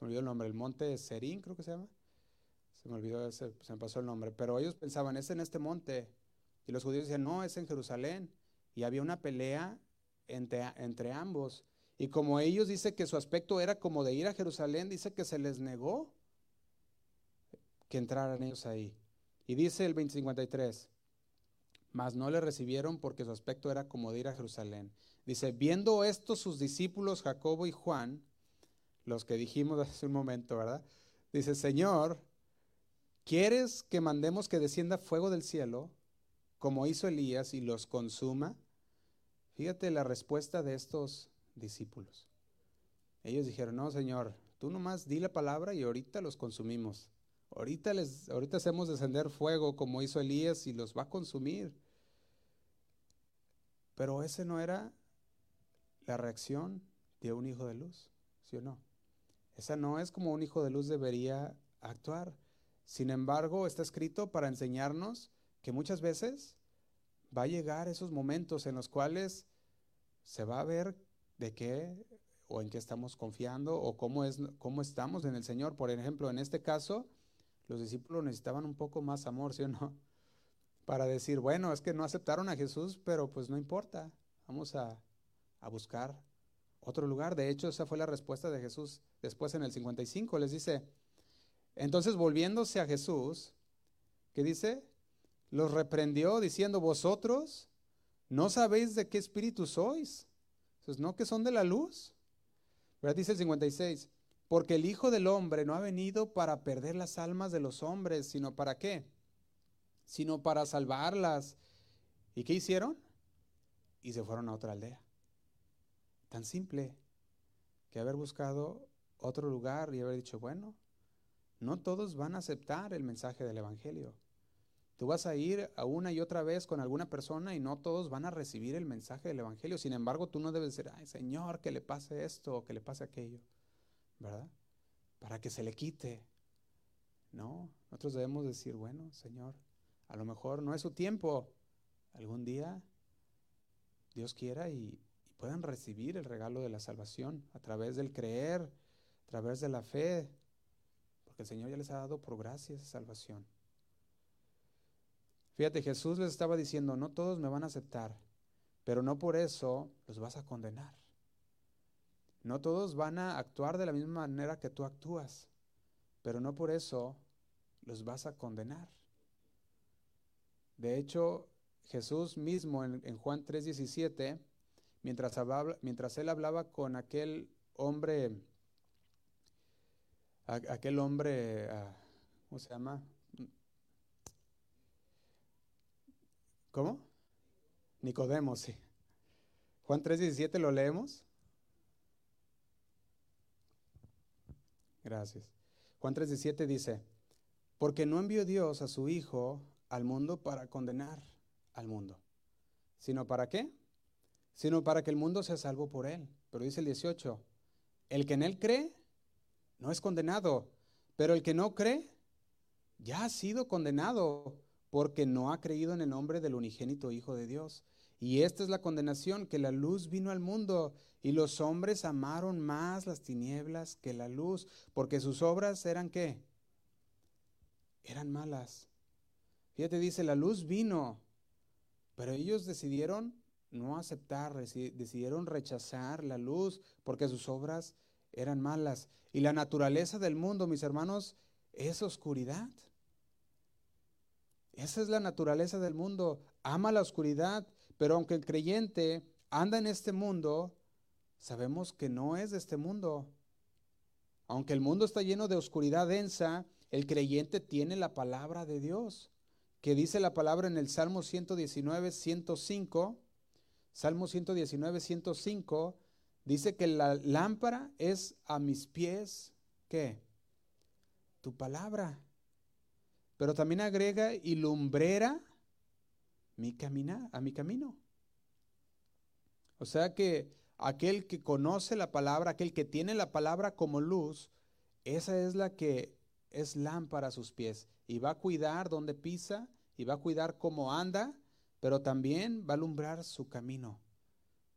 me olvidó el nombre, el monte Serín creo que se llama. Se me olvidó, ese, se me pasó el nombre, pero ellos pensaban, es en este monte. Y los judíos decían, no, es en Jerusalén. Y había una pelea entre, entre ambos. Y como ellos dice que su aspecto era como de ir a Jerusalén, dice que se les negó que entraran ellos ahí. Y dice el 2053, mas no le recibieron porque su aspecto era como de ir a Jerusalén. Dice, viendo esto sus discípulos Jacobo y Juan, los que dijimos hace un momento, ¿verdad? Dice, Señor, ¿Quieres que mandemos que descienda fuego del cielo, como hizo Elías, y los consuma? Fíjate la respuesta de estos discípulos. Ellos dijeron, no, Señor, tú nomás di la palabra y ahorita los consumimos. Ahorita, les, ahorita hacemos descender fuego como hizo Elías y los va a consumir. Pero ese no era la reacción de un hijo de luz, ¿sí o no? Esa no es como un hijo de luz debería actuar. Sin embargo, está escrito para enseñarnos que muchas veces va a llegar esos momentos en los cuales se va a ver de qué o en qué estamos confiando o cómo, es, cómo estamos en el Señor. Por ejemplo, en este caso, los discípulos necesitaban un poco más amor, ¿sí o no? Para decir, bueno, es que no aceptaron a Jesús, pero pues no importa, vamos a, a buscar otro lugar. De hecho, esa fue la respuesta de Jesús después en el 55. Les dice, entonces, volviéndose a Jesús, ¿qué dice? Los reprendió diciendo, vosotros no sabéis de qué espíritu sois. Entonces, ¿no que son de la luz? ¿Verdad? Dice el 56, porque el Hijo del Hombre no ha venido para perder las almas de los hombres, sino para qué? Sino para salvarlas. ¿Y qué hicieron? Y se fueron a otra aldea. Tan simple que haber buscado otro lugar y haber dicho, bueno, no todos van a aceptar el mensaje del Evangelio. Tú vas a ir a una y otra vez con alguna persona y no todos van a recibir el mensaje del Evangelio. Sin embargo, tú no debes decir, ay Señor, que le pase esto o que le pase aquello, ¿verdad? Para que se le quite. No, nosotros debemos decir, bueno, Señor, a lo mejor no es su tiempo. Algún día Dios quiera y, y puedan recibir el regalo de la salvación a través del creer, a través de la fe, porque el Señor ya les ha dado por gracia esa salvación. Fíjate, Jesús les estaba diciendo, no todos me van a aceptar, pero no por eso los vas a condenar. No todos van a actuar de la misma manera que tú actúas, pero no por eso los vas a condenar. De hecho, Jesús mismo en, Juan 3:17, mientras, mientras él hablaba con aquel hombre aquel hombre, ah, ¿cómo se llama? ¿Cómo? Nicodemo, sí. Juan 3:17 lo leemos. Gracias. Juan 3:17 dice, porque no envió Dios a su Hijo al mundo para condenar al mundo, sino para qué? Sino para que el mundo sea salvo por él. Pero dice el 18, el que en él cree no es condenado, pero el que no cree ya ha sido condenado porque no ha creído en el nombre del unigénito Hijo de Dios. Y esta es la condenación, que la luz vino al mundo y los hombres amaron más las tinieblas que la luz, porque sus obras eran qué? Eran malas. Fíjate, dice, la luz vino, pero ellos decidieron no aceptar, decidieron rechazar la luz porque sus obras eran malas. Y la naturaleza del mundo, mis hermanos, es oscuridad. Esa es la naturaleza del mundo. Ama la oscuridad, pero aunque el creyente anda en este mundo, sabemos que no es de este mundo. Aunque el mundo está lleno de oscuridad densa, el creyente tiene la palabra de Dios, que dice la palabra en el Salmo 119, 105. Salmo 119, 105 Dice que la lámpara es a mis pies, ¿qué? Tu palabra. Pero también agrega y lumbrera mi camina, a mi camino. O sea que aquel que conoce la palabra, aquel que tiene la palabra como luz, esa es la que es lámpara a sus pies y va a cuidar donde pisa y va a cuidar cómo anda, pero también va a alumbrar su camino.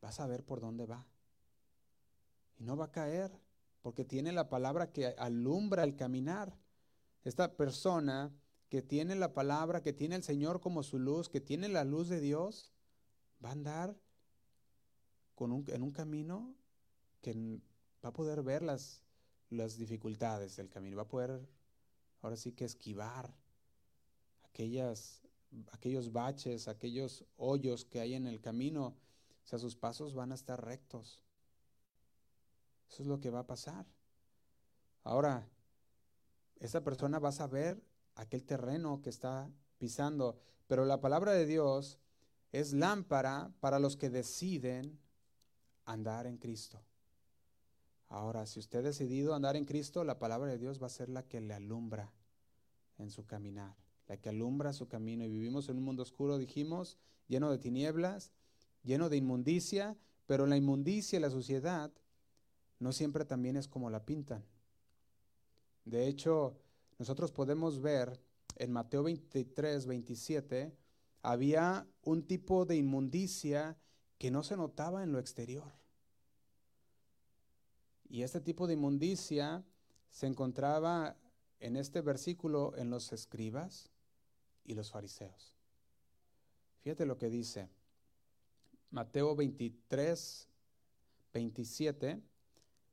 Vas a ver por dónde va y no va a caer porque tiene la palabra que alumbra el caminar. esta persona que tiene la palabra, que tiene el Señor como su luz, que tiene la luz de Dios, va a andar en un camino que va a poder ver las, las dificultades del camino, va a poder ahora sí que esquivar aquellas, aquellos baches, aquellos hoyos que hay en el camino. O sea, sus pasos van a estar rectos. Eso es lo que va a pasar. Ahora, esa persona va a saber aquel terreno que está pisando, pero la palabra de Dios es lámpara para los que deciden andar en Cristo. Ahora, si usted ha decidido andar en Cristo, la palabra de Dios va a ser la que le alumbra en su caminar, la que alumbra su camino. Y vivimos en un mundo oscuro, dijimos, lleno de tinieblas, lleno de inmundicia, pero la inmundicia y la suciedad no siempre también es como la pintan. De hecho, nosotros podemos ver en Mateo 23, 27, había un tipo de inmundicia que no se notaba en lo exterior. Y este tipo de inmundicia se encontraba en este versículo en los escribas y los fariseos. Fíjate lo que dice Mateo 23, 27,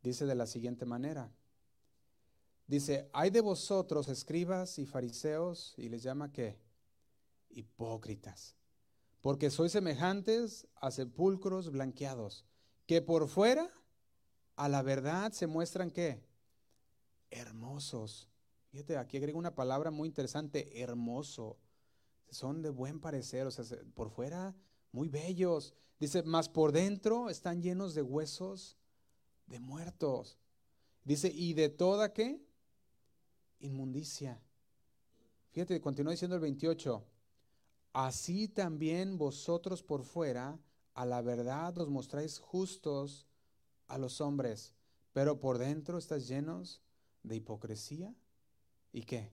dice de la siguiente manera. Dice, hay de vosotros escribas y fariseos, y les llama qué? Hipócritas, porque sois semejantes a sepulcros blanqueados, que por fuera a la verdad se muestran qué? Hermosos. Fíjate, aquí agrego una palabra muy interesante, hermoso. Son de buen parecer, o sea, por fuera muy bellos. Dice, mas por dentro están llenos de huesos de muertos. Dice, y de toda qué? Inmundicia. Fíjate, continúa diciendo el 28. Así también vosotros por fuera a la verdad os mostráis justos a los hombres, pero por dentro estás llenos de hipocresía y qué?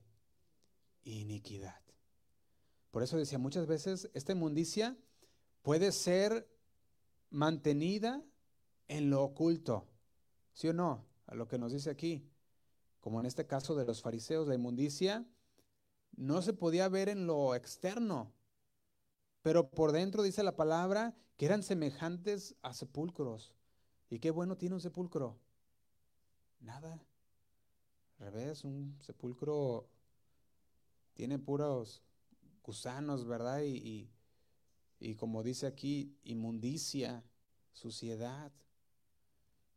Iniquidad. Por eso decía, muchas veces esta inmundicia puede ser mantenida en lo oculto, ¿sí o no? A lo que nos dice aquí, como en este caso de los fariseos, la inmundicia no se podía ver en lo externo, pero por dentro dice la palabra que eran semejantes a sepulcros. ¿Y qué bueno tiene un sepulcro? Nada. Al revés, un sepulcro tiene puros gusanos, ¿verdad? Y, y, como dice aquí, inmundicia, suciedad.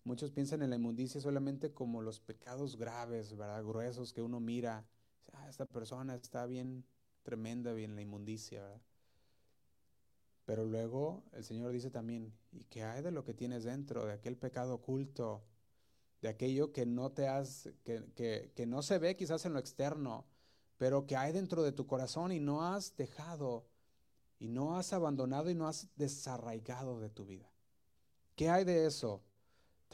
Muchos piensan en la inmundicia solamente como los pecados graves, ¿verdad? Gruesos que uno mira. Ah, esta persona está bien tremenda, bien la inmundicia, ¿verdad? Pero luego el Señor dice también, ¿y qué hay de lo que tienes dentro, de aquel pecado oculto, de aquello que no te has, que, que no se ve quizás en lo externo, pero que hay dentro de tu corazón y no has dejado, y no has abandonado y no has desarraigado de tu vida? ¿Qué hay de eso?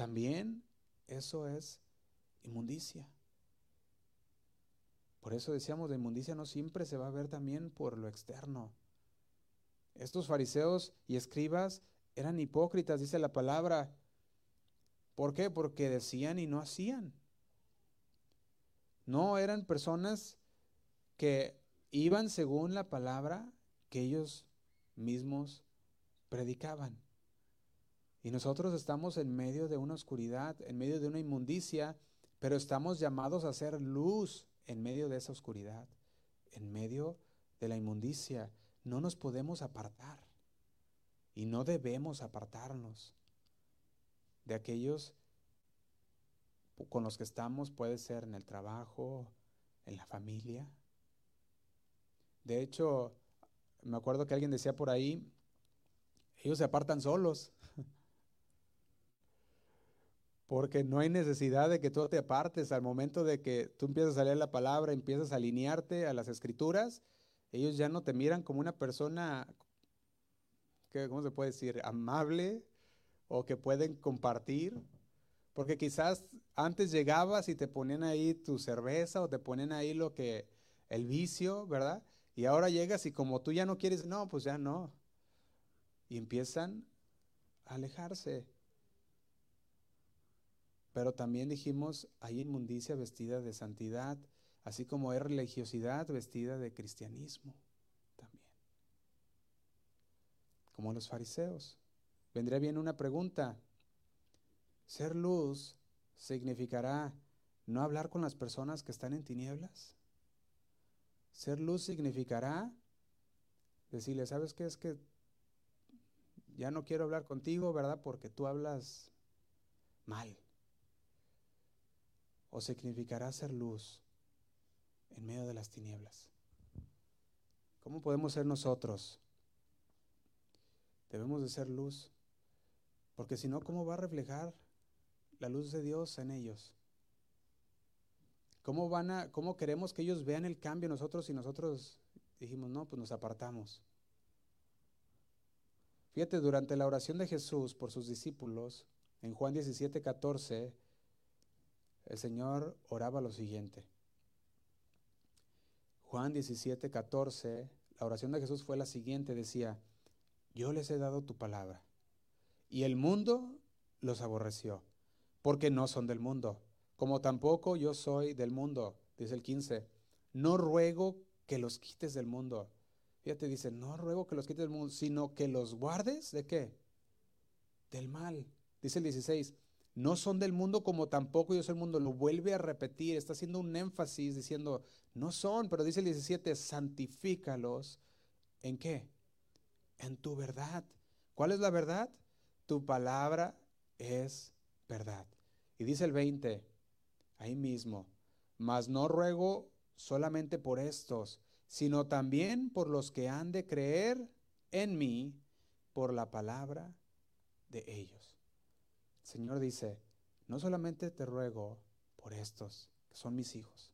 También eso es inmundicia. Por eso decíamos, la inmundicia no siempre se va a ver también por lo externo. Estos fariseos y escribas eran hipócritas, dice la palabra. ¿Por qué? Porque decían y no hacían. No eran personas que iban según la palabra que ellos mismos predicaban. Y nosotros estamos en medio de una oscuridad, en medio de una inmundicia, pero estamos llamados a ser luz en medio de esa oscuridad, en medio de la inmundicia no nos podemos apartar y no debemos apartarnos de aquellos con los que estamos, puede ser en el trabajo, en la familia. De hecho, me acuerdo que alguien decía por ahí, ellos se apartan solos, porque no hay necesidad de que tú te apartes al momento de que tú empiezas a leer la palabra, empiezas a alinearte a las escrituras, ellos ya no te miran como una persona, que, ¿cómo se puede decir? Amable o que pueden compartir. Porque quizás antes llegabas y te ponían ahí tu cerveza o te ponían ahí lo que, el vicio, ¿verdad? Y ahora llegas y como tú ya no quieres, no, pues ya no. Y empiezan a alejarse. Pero también dijimos, hay inmundicia vestida de santidad, así como hay religiosidad vestida de cristianismo también. Como los fariseos. Vendría bien una pregunta. ¿Ser luz significará no hablar con las personas que están en tinieblas? Ser luz significará decirle, ¿sabes qué? Es que ya no quiero hablar contigo, ¿verdad? Porque tú hablas mal. O significará ser luz en medio de las tinieblas. ¿Cómo podemos ser nosotros? Debemos de ser luz, porque si no, ¿cómo va a reflejar la luz de Dios en ellos? ¿Cómo, van a, ¿Cómo queremos que ellos vean el cambio nosotros si nosotros dijimos, no, pues nos apartamos? Fíjate, durante la oración de Jesús por sus discípulos, en Juan 17, 14, el Señor oraba lo siguiente. Juan 17, 14, la oración de Jesús fue la siguiente, decía, yo les he dado tu palabra, y el mundo los aborreció, porque no son del mundo, como tampoco yo soy del mundo, dice el 15, no ruego que los quites del mundo. Fíjate, dice, no ruego que los quites del mundo, sino que los guardes de qué? Del mal. Dice el 16, no son del mundo como tampoco yo soy del mundo. Lo vuelve a repetir, está haciendo un énfasis diciendo, no son, pero dice el 17, santifícalos. ¿En qué? En tu verdad. ¿Cuál es la verdad? Tu palabra es verdad. Y dice el 20, ahí mismo, mas no ruego solamente por estos, sino también por los que han de creer en mí por la palabra de ellos. Señor dice, no solamente te ruego por estos, que son mis hijos,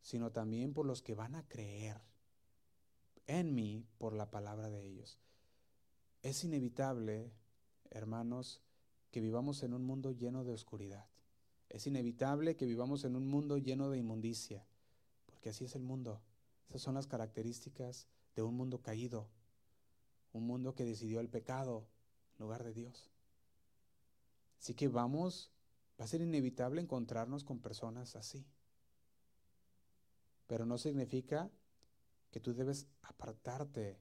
sino también por los que van a creer en mí por la palabra de ellos. Es inevitable, hermanos, que vivamos en un mundo lleno de oscuridad. Es inevitable que vivamos en un mundo lleno de inmundicia, porque así es el mundo. Esas son las características de un mundo caído, un mundo que decidió el pecado en lugar de Dios. Así que vamos, va a ser inevitable encontrarnos con personas así. Pero no significa que tú debes apartarte.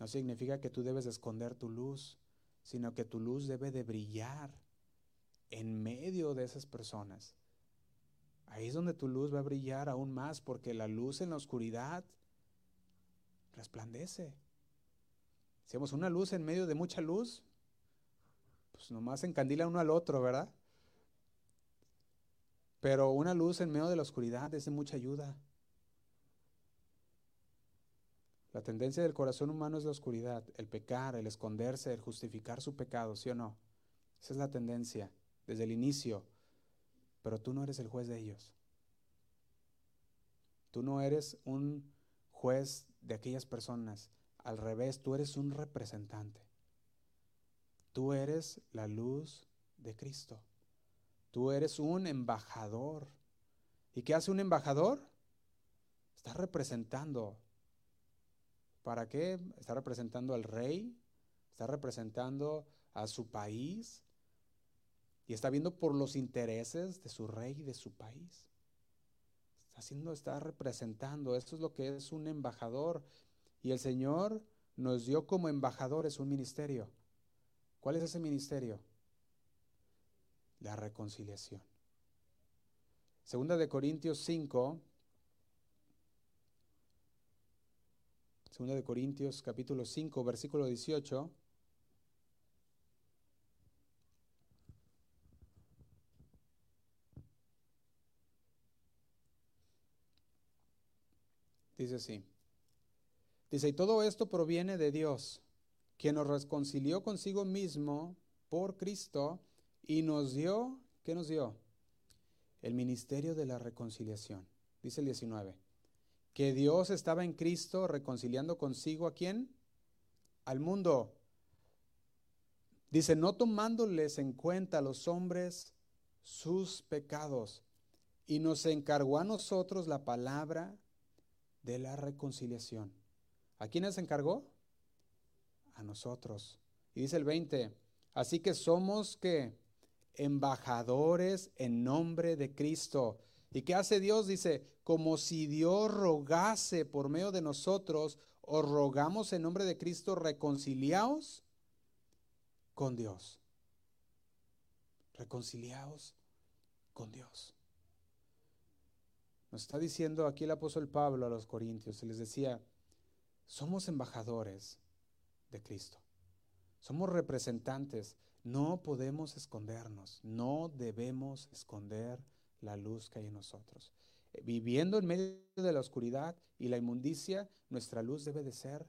No significa que tú debes esconder tu luz, sino que tu luz debe de brillar en medio de esas personas. Ahí es donde tu luz va a brillar aún más, porque la luz en la oscuridad resplandece. Si hacemos una luz en medio de mucha luz, pues nomás encandila uno al otro, ¿verdad? Pero una luz en medio de la oscuridad es de mucha ayuda. La tendencia del corazón humano es la oscuridad, el pecar, el esconderse, el justificar su pecado, ¿sí o no? Esa es la tendencia desde el inicio. Pero tú no eres el juez de ellos. Tú no eres un juez de aquellas personas. Al revés, tú eres un representante. Tú eres la luz de Cristo. Tú eres un embajador. ¿Y qué hace un embajador? Está representando. ¿Para qué? Está representando al rey, está representando a su país y está viendo por los intereses de su rey y de su país. Está haciendo, está representando. Esto es lo que es un embajador. Y el Señor nos dio como embajadores un ministerio. ¿Cuál es ese ministerio? La reconciliación. Segunda de Corintios 5. Segunda de Corintios capítulo 5, versículo 18. Dice así. Dice, y todo esto proviene de Dios quien nos reconcilió consigo mismo por Cristo y nos dio, ¿qué nos dio? El ministerio de la reconciliación. Dice el 19. Que Dios estaba en Cristo reconciliando consigo a quién? Al mundo. Dice, no tomándoles en cuenta a los hombres sus pecados. Y nos encargó a nosotros la palabra de la reconciliación. ¿A quiénes encargó? A nosotros. Y dice el 20, así que somos que embajadores en nombre de Cristo, ¿Y qué hace Dios? Dice, como si Dios rogase por medio de nosotros, os rogamos en nombre de Cristo, reconciliaos con Dios. Reconciliaos con Dios. Nos está diciendo aquí el apóstol Pablo a los Corintios, se les decía, somos embajadores de Cristo, somos representantes, no podemos escondernos, no debemos esconder la luz que hay en nosotros. Eh, viviendo en medio de la oscuridad y la inmundicia, nuestra luz debe de ser,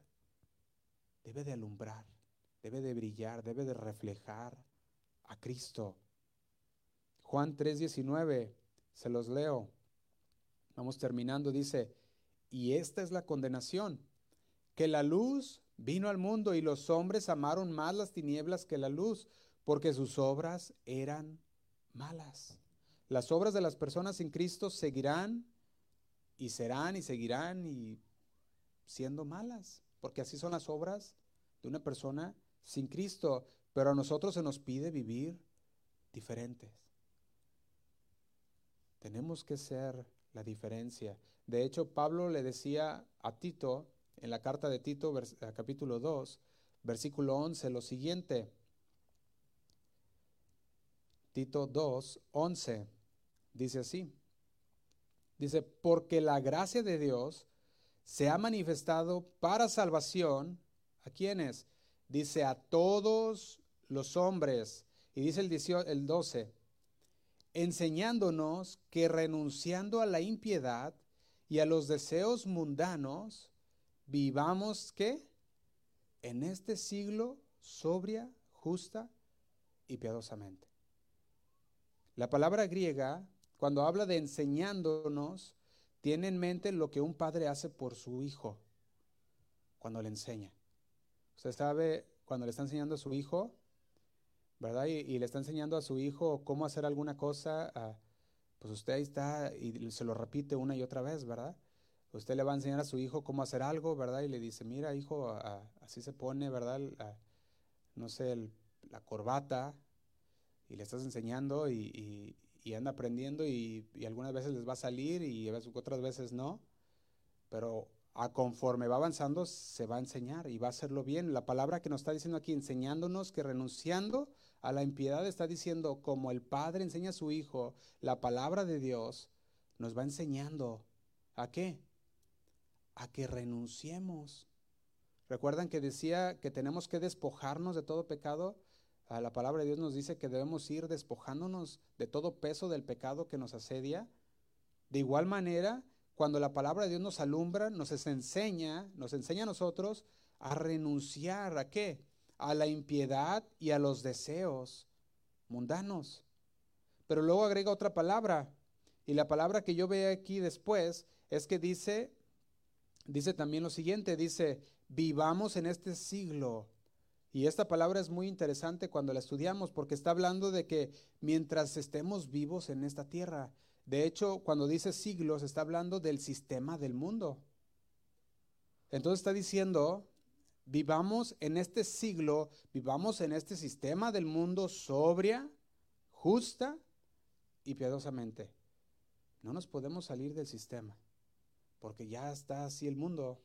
debe de alumbrar, debe de brillar, debe de reflejar a Cristo. Juan 3:19, se los leo. Vamos terminando, dice, y esta es la condenación, que la luz vino al mundo y los hombres amaron más las tinieblas que la luz, porque sus obras eran malas. Las obras de las personas sin Cristo seguirán y serán y seguirán y siendo malas, porque así son las obras de una persona sin Cristo, pero a nosotros se nos pide vivir diferentes. Tenemos que ser la diferencia. De hecho, Pablo le decía a Tito, en la carta de Tito, capítulo 2, versículo 11, lo siguiente. Tito 2, 11. Dice así. Dice, porque la gracia de Dios se ha manifestado para salvación. ¿A quiénes? Dice, a todos los hombres. Y dice el, el 12, enseñándonos que renunciando a la impiedad y a los deseos mundanos, vivamos que en este siglo sobria, justa y piadosamente. La palabra griega cuando habla de enseñándonos, tiene en mente lo que un padre hace por su hijo cuando le enseña. Usted sabe, cuando le está enseñando a su hijo, ¿verdad? Y, le está enseñando a su hijo cómo hacer alguna cosa, ah, pues usted ahí está y se lo repite una y otra vez, ¿verdad? Usted le va a enseñar a su hijo cómo hacer algo, ¿verdad? Y le dice, mira, hijo, así se pone, ¿verdad? no sé, la corbata, y le estás enseñando y, y anda aprendiendo y, algunas veces les va a salir y otras veces no, pero a conforme va avanzando se va a enseñar y va a hacerlo bien. La palabra que nos está diciendo aquí, enseñándonos que renunciando a la impiedad, está diciendo como el Padre enseña a su Hijo, la palabra de Dios nos va enseñando a qué? A que renunciemos. ¿Recuerdan que decía que tenemos que despojarnos de todo pecado? la palabra de Dios nos dice que debemos ir despojándonos de todo peso del pecado que nos asedia. De igual manera, cuando la palabra de Dios nos alumbra, nos enseña, nos enseña a nosotros a renunciar a qué? A la impiedad y a los deseos mundanos. Pero luego agrega otra palabra, y la palabra que yo veo aquí después es que dice, dice también lo siguiente, dice, vivamos en este siglo y esta palabra es muy interesante cuando la estudiamos porque está hablando de que mientras estemos vivos en esta tierra, de hecho, cuando dice siglos, está hablando del sistema del mundo. Entonces está diciendo, vivamos en este siglo, vivamos en este sistema del mundo sobria, justa y piadosamente. No nos podemos salir del sistema, porque ya está así el mundo.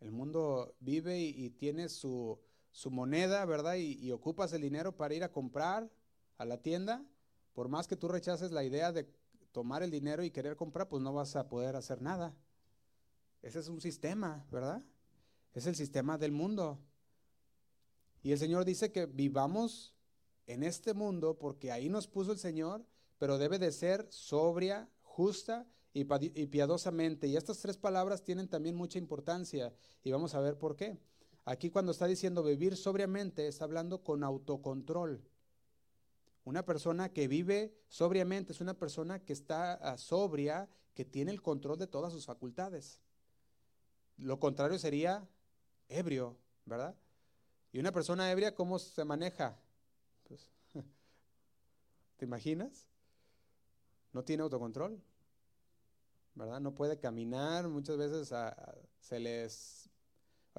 El mundo vive y, tiene su, su moneda, ¿verdad? Y, ocupas el dinero para ir a comprar a la tienda, por más que tú rechaces la idea de tomar el dinero y querer comprar, pues no vas a poder hacer nada. Ese es un sistema, ¿verdad? Es el sistema del mundo. Y el Señor dice que vivamos en este mundo porque ahí nos puso el Señor, pero debe de ser sobria, justa y piadosamente. Y estas tres palabras tienen también mucha importancia y vamos a ver por qué. Aquí cuando está diciendo vivir sobriamente, está hablando con autocontrol. Una persona que vive sobriamente es una persona que está ah, sobria, que tiene el control de todas sus facultades. Lo contrario sería ebrio, ¿verdad? Y una persona ebria, ¿cómo se maneja? Pues, ¿Te imaginas? No tiene autocontrol, ¿verdad? No puede caminar, muchas veces ah, se les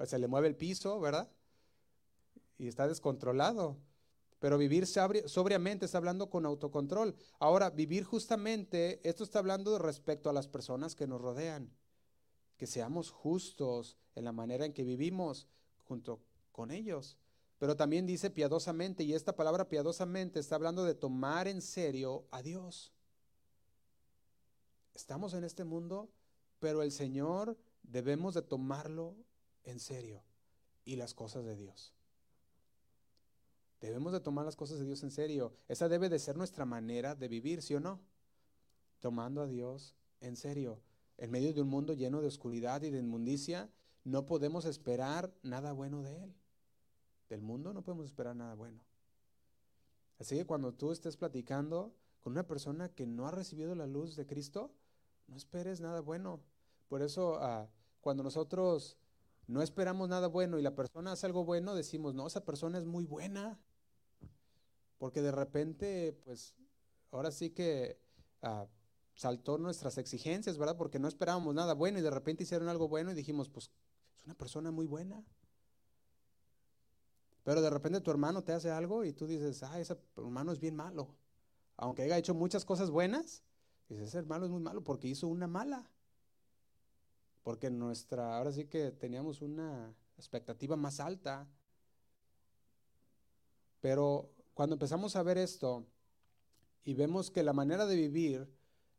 se le mueve el piso, ¿verdad? Y está descontrolado. Pero vivir sobriamente está hablando con autocontrol. Ahora, vivir justamente, esto está hablando respecto a las personas que nos rodean. Que seamos justos en la manera en que vivimos junto con ellos. Pero también dice piadosamente, y esta palabra piadosamente está hablando de tomar en serio a Dios. Estamos en este mundo, pero el Señor debemos de tomarlo en serio y las cosas de Dios. Debemos de tomar las cosas de Dios en serio. Esa debe de ser nuestra manera de vivir, ¿sí o no? Tomando a Dios en serio. En medio de un mundo lleno de oscuridad y de inmundicia, no podemos esperar nada bueno de Él. Del mundo no podemos esperar nada bueno. Así que cuando tú estés platicando con una persona que no ha recibido la luz de Cristo, no esperes nada bueno. Por eso, ah, cuando nosotros no esperamos nada bueno y la persona hace algo bueno, decimos, no, esa persona es muy buena. Porque de repente, pues, ahora sí que ah, saltó nuestras exigencias, ¿verdad? Porque no esperábamos nada bueno y de repente hicieron algo bueno y dijimos, pues, es una persona muy buena. Pero de repente tu hermano te hace algo y tú dices, ah, ese hermano es bien malo. Aunque haya hecho muchas cosas buenas, dices, ese hermano es muy malo porque hizo una mala. Porque nuestra, ahora sí que teníamos una expectativa más alta. Pero cuando empezamos a ver esto y vemos que la manera de vivir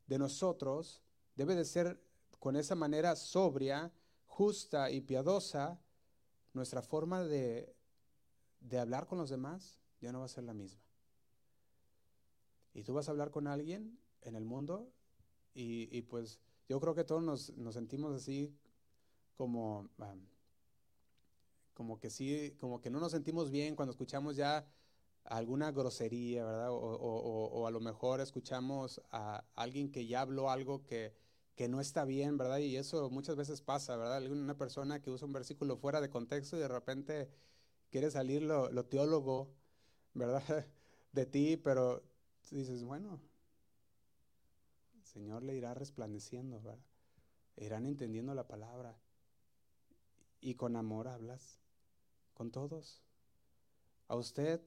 de nosotros debe de ser con esa manera sobria, justa y piadosa, nuestra forma de, de hablar con los demás ya no va a ser la misma. Y tú vas a hablar con alguien en el mundo y, pues yo creo que todos nos, sentimos así como, como que sí, como que no nos sentimos bien cuando escuchamos ya alguna grosería, ¿verdad? O, a lo mejor escuchamos a alguien que ya habló algo que, no está bien, ¿verdad? Y eso muchas veces pasa, ¿verdad? Una persona que usa un versículo fuera de contexto y de repente quiere salir lo, lo teólogo, ¿verdad? De ti, pero dices, bueno, Señor le irá resplandeciendo, ¿verdad? Irán entendiendo la palabra. Y con amor hablas con todos. A usted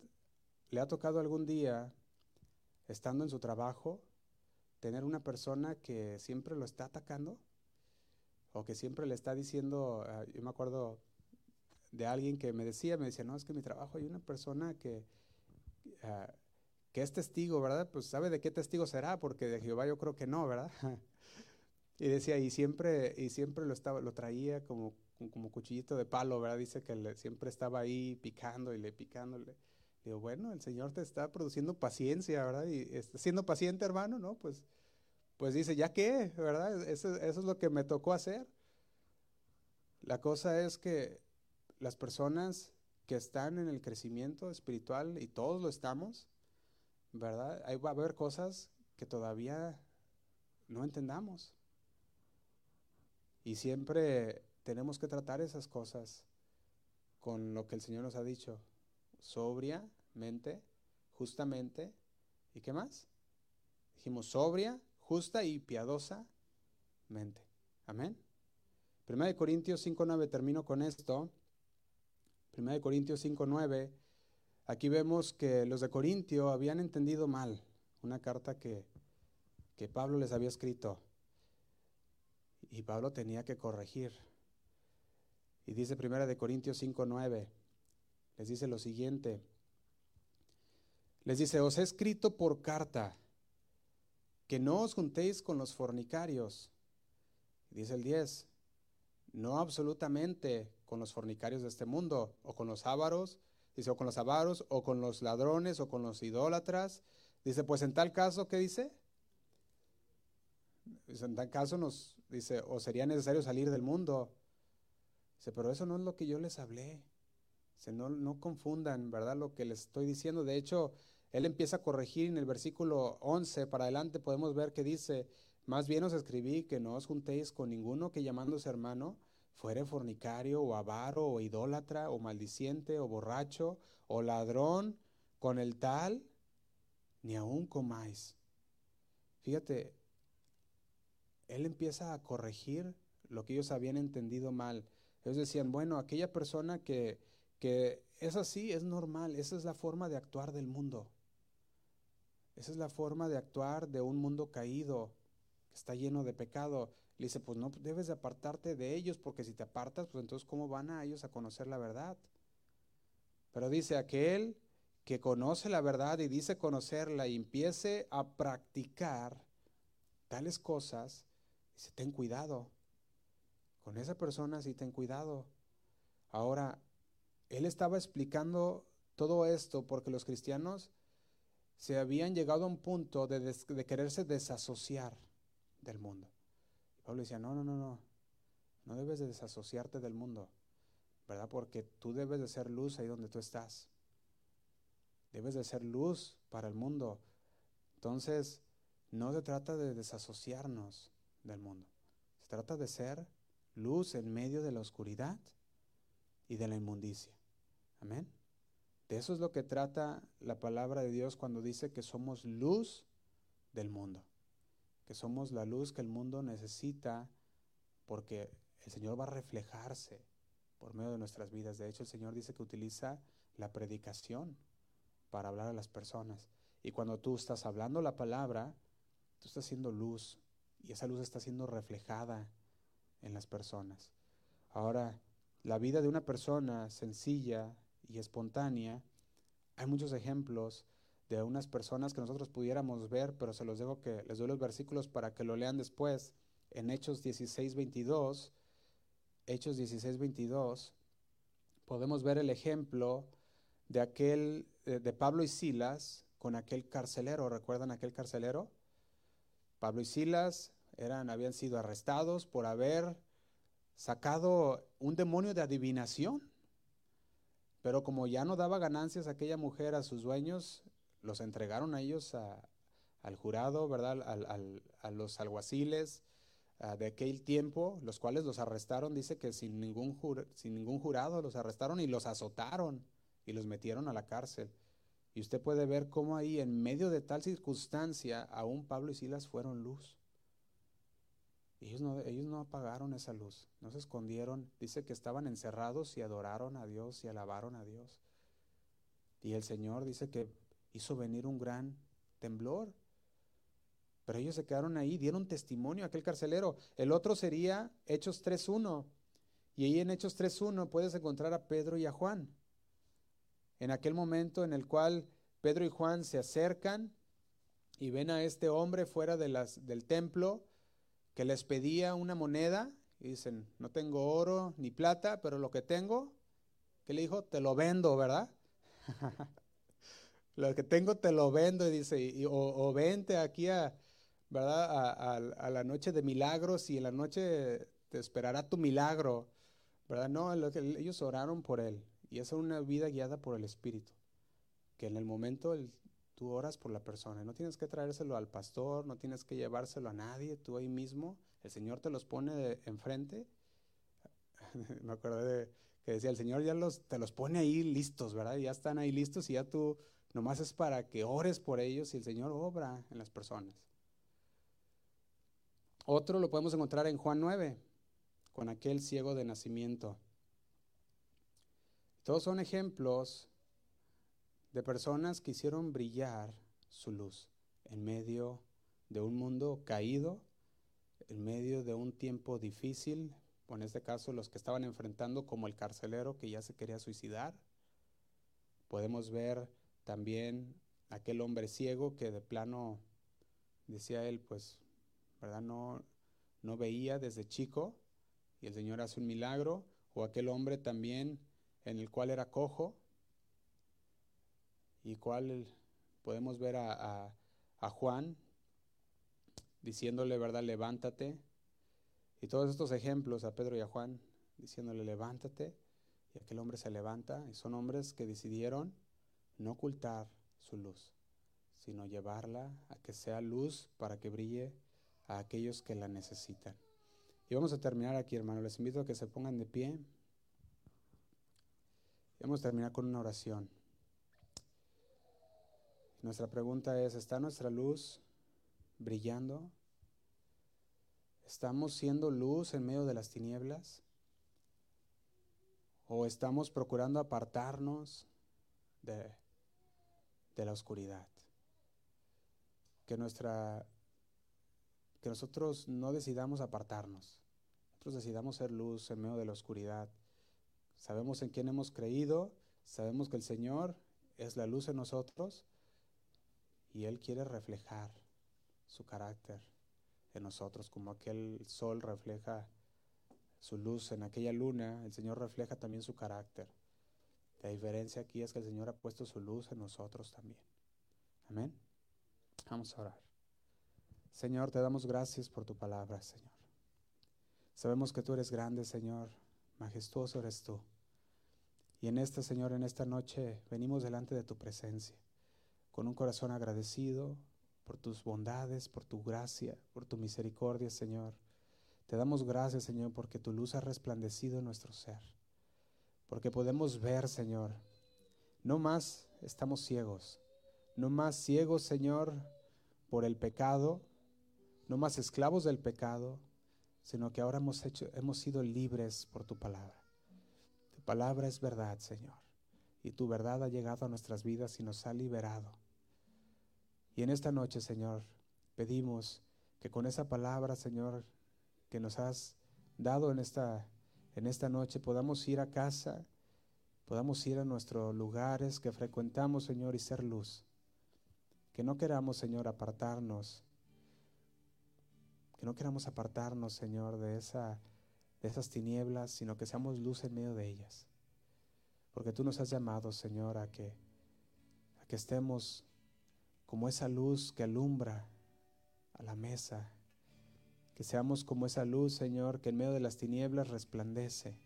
¿Le ha tocado algún día, estando en su trabajo, tener una persona que siempre lo está atacando? O que siempre le está diciendo, ah, yo me acuerdo de alguien que me decía, me decía, no, es que mi trabajo hay una persona que, ah, que es testigo, ¿verdad? Pues sabe de qué testigo será, porque de Jehová yo creo que no, ¿verdad? y decía, y siempre, y siempre lo, estaba, lo traía como, como cuchillito de palo, ¿verdad? Dice que siempre estaba ahí picando y le picándole. Digo, bueno, el Señor te está produciendo paciencia, ¿verdad? Y está siendo paciente, hermano, ¿no? Pues, pues dice, ¿ya qué? ¿Verdad? Eso, eso es lo que me tocó hacer. La cosa es que las personas que están en el crecimiento espiritual, y todos lo estamos, ¿verdad? Ahí va a haber cosas que todavía no entendamos. Y siempre tenemos que tratar esas cosas con lo que el Señor nos ha dicho sobriamente, justamente, ¿y qué más? Dijimos sobria, justa y piadosamente. Amén. Primera de Corintios 5.9, termino con esto. Primera de Corintios 5.9, aquí vemos que los de Corintio habían entendido mal una carta que, que Pablo les había escrito. Y Pablo tenía que corregir. Y dice Primera de Corintios 5.9, les dice lo siguiente. Les dice, os he escrito por carta que no os juntéis con los fornicarios. Dice el 10, no absolutamente con los fornicarios de este mundo, o con los ávaros, dice, o con los avaros, o con los ladrones, o con los idólatras. Dice, pues en tal caso, ¿qué dice? Dice, en tal caso nos, dice, o sería necesario salir del mundo. Dice, pero eso no es lo que yo les hablé no, no confundan, ¿verdad? Lo que les estoy diciendo. De hecho, él empieza a corregir en el versículo 11 para adelante, podemos ver que dice, más bien os escribí que no os juntéis con ninguno que llamándose hermano fuere fornicario o avaro o idólatra o maldiciente o borracho o ladrón, con el tal, ni aun comáis. Fíjate, él empieza a corregir lo que ellos habían entendido mal. Ellos decían, bueno, aquella persona que que es así, es normal, esa es la forma de actuar del mundo. Esa es la forma de actuar de un mundo caído, que está lleno de pecado. Le dice, pues no debes de apartarte de ellos, porque si te apartas, pues entonces ¿cómo van a ellos a conocer la verdad? Pero dice, aquel que conoce la verdad y dice conocerla y empiece a practicar tales cosas, dice, ten cuidado. Con esa persona sí ten cuidado. Ahora, él estaba explicando todo esto porque los cristianos se habían llegado a un punto de, quererse desasociar del mundo. Pablo decía, no, no, no, no, no debes de desasociarte del mundo, ¿verdad? Porque tú debes de ser luz ahí donde tú estás. Debes de ser luz para el mundo. Entonces, no se trata de desasociarnos del mundo. Se trata de ser luz en medio de la oscuridad y de la inmundicia. Amén. De eso es lo que trata la palabra de Dios cuando dice que somos luz del mundo, que somos la luz que el mundo necesita porque el Señor va a reflejarse por medio de nuestras vidas. De hecho, el Señor dice que utiliza la predicación para hablar a las personas. Y cuando tú estás hablando la palabra, tú estás haciendo luz y esa luz está siendo reflejada en las personas. Ahora, la vida de una persona sencilla y espontánea, hay muchos ejemplos de unas personas que nosotros pudiéramos ver, pero se los dejo que les doy los versículos para que lo lean después. En Hechos 16, 22, Hechos 16, 22, podemos ver el ejemplo de aquel, de Pablo y Silas con aquel carcelero. ¿Recuerdan aquel carcelero? Pablo y Silas eran, habían sido arrestados por haber sacado un demonio de adivinación. Pero como ya no daba ganancias aquella mujer a sus dueños, los entregaron a ellos al jurado, ¿verdad? a los alguaciles de aquel tiempo, los cuales los arrestaron, dice que sin ningún, sin ningún jurado los arrestaron y los azotaron y los metieron a la cárcel. Y usted puede ver cómo ahí, en medio de tal circunstancia, aún Pablo y Silas fueron luz. Ellos no, ellos no apagaron esa luz, no se escondieron. Dice que estaban encerrados y adoraron a Dios y alabaron a Dios. Y el Señor dice que hizo venir un gran temblor. Pero ellos se quedaron ahí, dieron testimonio a aquel carcelero. El otro sería Hechos 3.1. Y ahí en Hechos 3.1 puedes encontrar a Pedro y a Juan. En aquel momento en el cual Pedro y Juan se acercan y ven a este hombre fuera de las, del templo que les pedía una moneda y dicen, no tengo oro ni plata, pero lo que tengo, ¿qué le dijo? Te lo vendo, ¿verdad? lo que tengo te lo vendo y dice, o, vente aquí a, ¿verdad? A, la noche de milagros y en la noche te esperará tu milagro, ¿verdad? No, ellos oraron por él y es una vida guiada por el Espíritu, que en el momento el, Tú oras por la persona. No tienes que traérselo al pastor, no tienes que llevárselo a nadie. Tú ahí mismo, el Señor te los pone enfrente. Me acordé que decía, el Señor ya los, te los pone ahí listos, ¿verdad? Ya están ahí listos y ya tú nomás es para que ores por ellos y el Señor obra en las personas. Otro lo podemos encontrar en Juan 9, con aquel ciego de nacimiento. Todos son ejemplos de personas que hicieron brillar su luz en medio de un mundo caído, en medio de un tiempo difícil, en este caso los que estaban enfrentando como el carcelero que ya se quería suicidar. Podemos ver también aquel hombre ciego que de plano, decía él, pues, ¿verdad? No, no veía desde chico y el Señor hace un milagro, o aquel hombre también en el cual era cojo y cuál podemos ver a, Juan diciéndole, ¿verdad? Levántate. Y todos estos ejemplos a Pedro y a Juan diciéndole, levántate. Y aquel hombre se levanta. Y son hombres que decidieron no ocultar su luz, sino llevarla a que sea luz para que brille a aquellos que la necesitan. Y vamos a terminar aquí, hermano. Les invito a que se pongan de pie. Y vamos a terminar con una oración. Nuestra pregunta es, ¿está nuestra luz brillando? ¿Estamos siendo luz en medio de las tinieblas? ¿O estamos procurando apartarnos de, de la oscuridad? Que, nuestra, que nosotros no decidamos apartarnos, nosotros decidamos ser luz en medio de la oscuridad. Sabemos en quién hemos creído, sabemos que el Señor es la luz en nosotros y Él quiere reflejar su carácter en nosotros, como aquel sol refleja su luz en aquella luna, el Señor refleja también su carácter. La diferencia aquí es que el Señor ha puesto su luz en nosotros también. Amén. Vamos a orar. Señor, te damos gracias por tu palabra, Señor. Sabemos que tú eres grande, Señor. Majestuoso eres tú. Y en esta, Señor, en esta noche venimos delante de tu presencia con un corazón agradecido por tus bondades, por tu gracia, por tu misericordia, Señor. Te damos gracias, Señor, porque tu luz ha resplandecido en nuestro ser. Porque podemos ver, Señor. No más estamos ciegos. No más ciegos, Señor, por el pecado. No más esclavos del pecado, sino que ahora hemos, hecho, hemos sido libres por tu palabra. Tu palabra es verdad, Señor. Y tu verdad ha llegado a nuestras vidas y nos ha liberado. Y en esta noche, Señor, pedimos que con esa palabra, Señor, que nos has dado en esta, en esta noche, podamos ir a casa, podamos ir a nuestros lugares que frecuentamos, Señor, y ser luz. Que no queramos, Señor, apartarnos, que no queramos apartarnos, Señor, de, esa, de esas tinieblas, sino que seamos luz en medio de ellas. Porque tú nos has llamado, Señor, a que, a que estemos como esa luz que alumbra a la mesa. Que seamos como esa luz, Señor, que en medio de las tinieblas resplandece.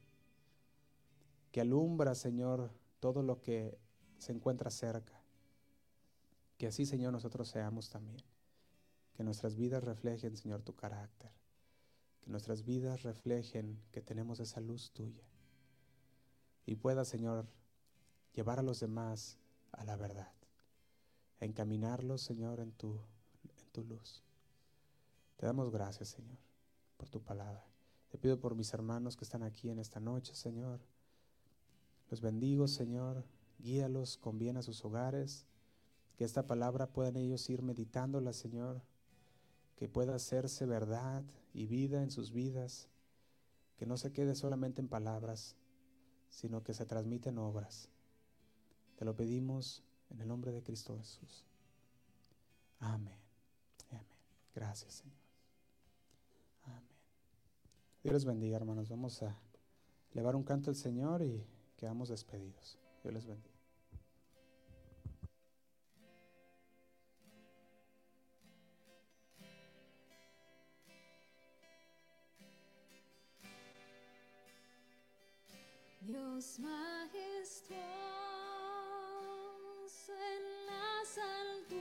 Que alumbra, Señor, todo lo que se encuentra cerca. Que así, Señor, nosotros seamos también. Que nuestras vidas reflejen, Señor, tu carácter. Que nuestras vidas reflejen que tenemos esa luz tuya. Y pueda, Señor, llevar a los demás a la verdad encaminarlos, Señor, en tu, en tu luz. Te damos gracias, Señor, por tu palabra. Te pido por mis hermanos que están aquí en esta noche, Señor. Los bendigo, Señor. Guíalos con bien a sus hogares. Que esta palabra puedan ellos ir meditándola, Señor. Que pueda hacerse verdad y vida en sus vidas. Que no se quede solamente en palabras, sino que se transmiten obras. Te lo pedimos en el nombre de Cristo Jesús. Amén. Amén. Gracias, Señor. Dios les bendiga, hermanos. Vamos a elevar un canto al Señor y quedamos despedidos. Dios les bendiga. Dios majestuoso. Jesús,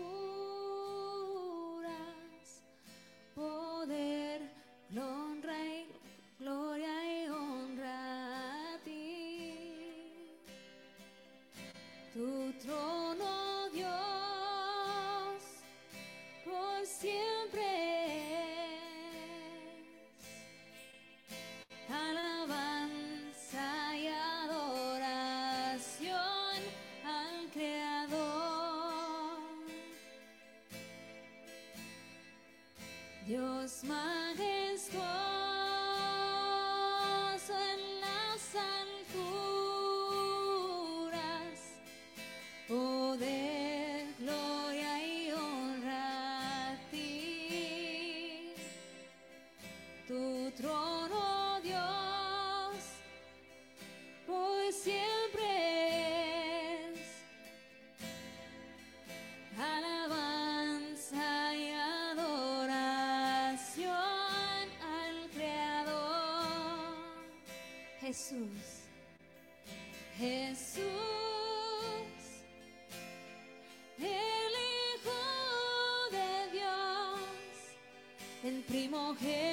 Yeah.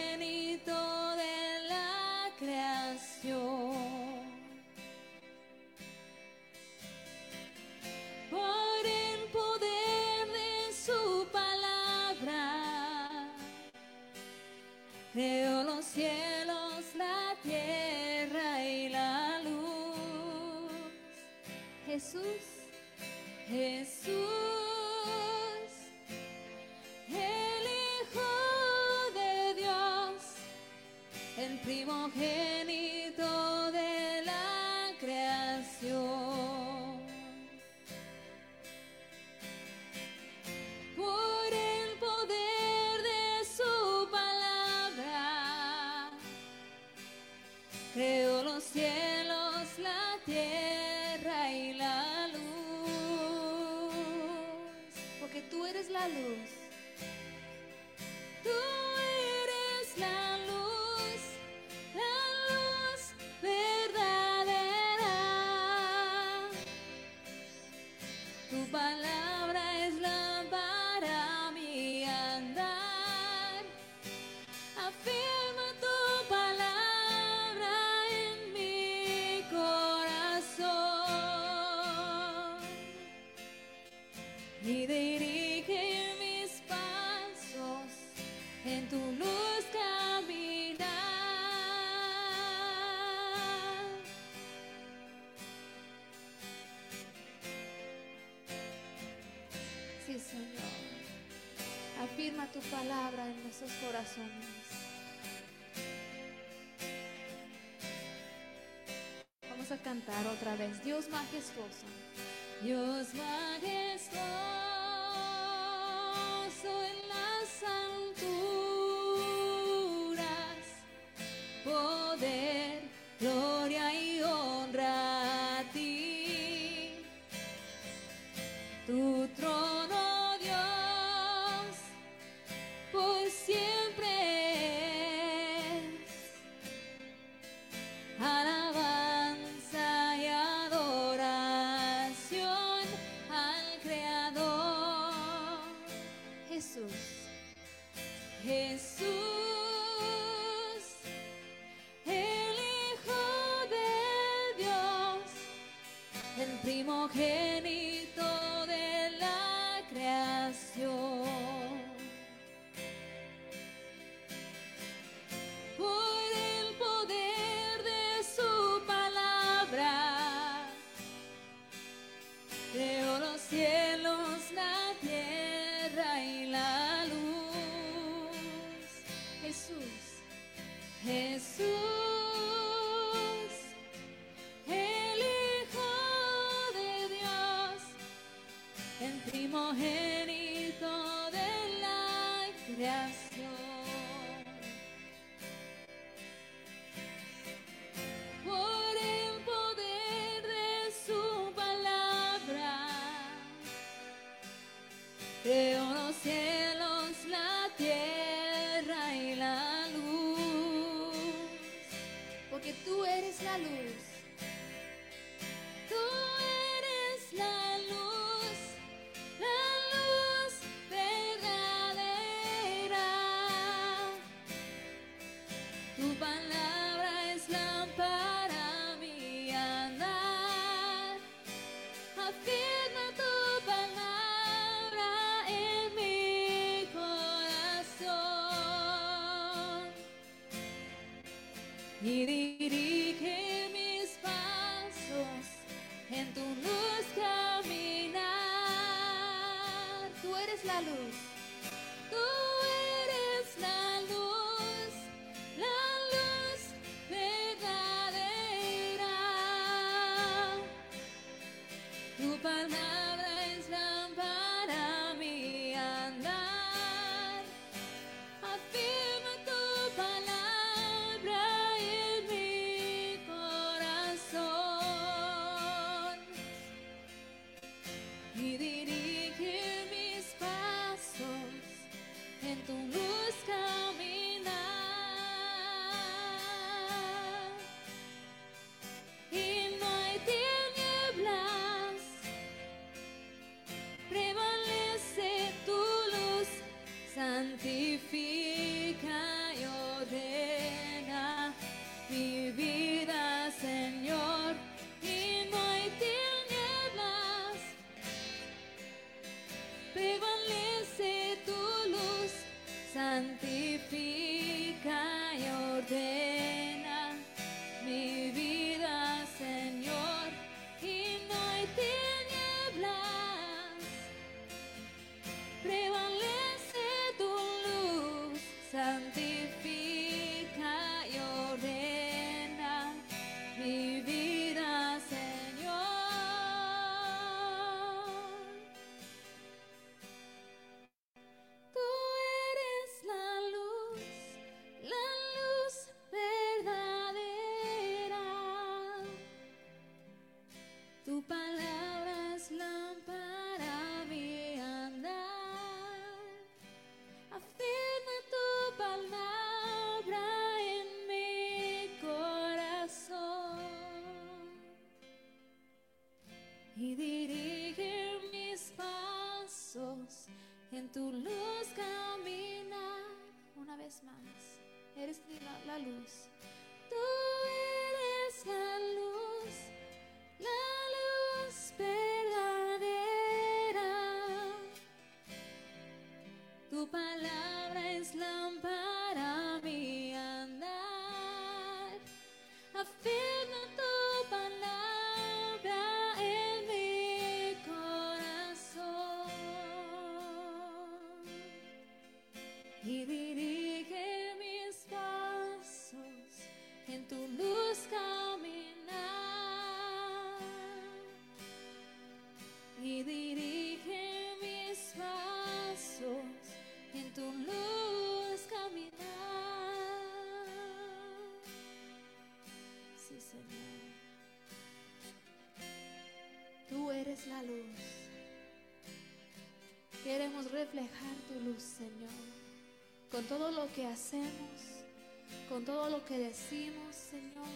Creo los cielos, la tierra y la luz, porque tú eres la luz. tu palabra en nuestros corazones. Vamos a cantar otra vez, Dios majestuoso. Dios majestuoso en la sangre. yes, Lord. Señor, con todo lo que hacemos, con todo lo que decimos, Señor.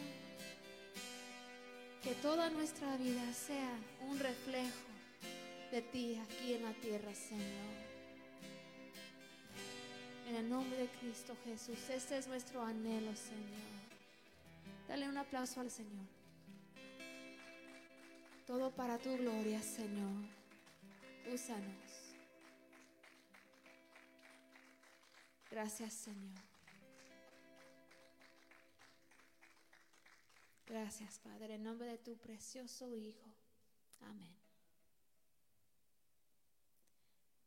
Que toda nuestra vida sea un reflejo de ti aquí en la tierra, Señor. En el nombre de Cristo Jesús, este es nuestro anhelo, Señor. Dale un aplauso al Señor. Todo para tu gloria, Señor. Úsanos. Gracias, Señor. Gracias, Padre, en nombre de tu precioso Hijo. Amén.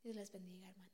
Dios les bendiga, hermanos.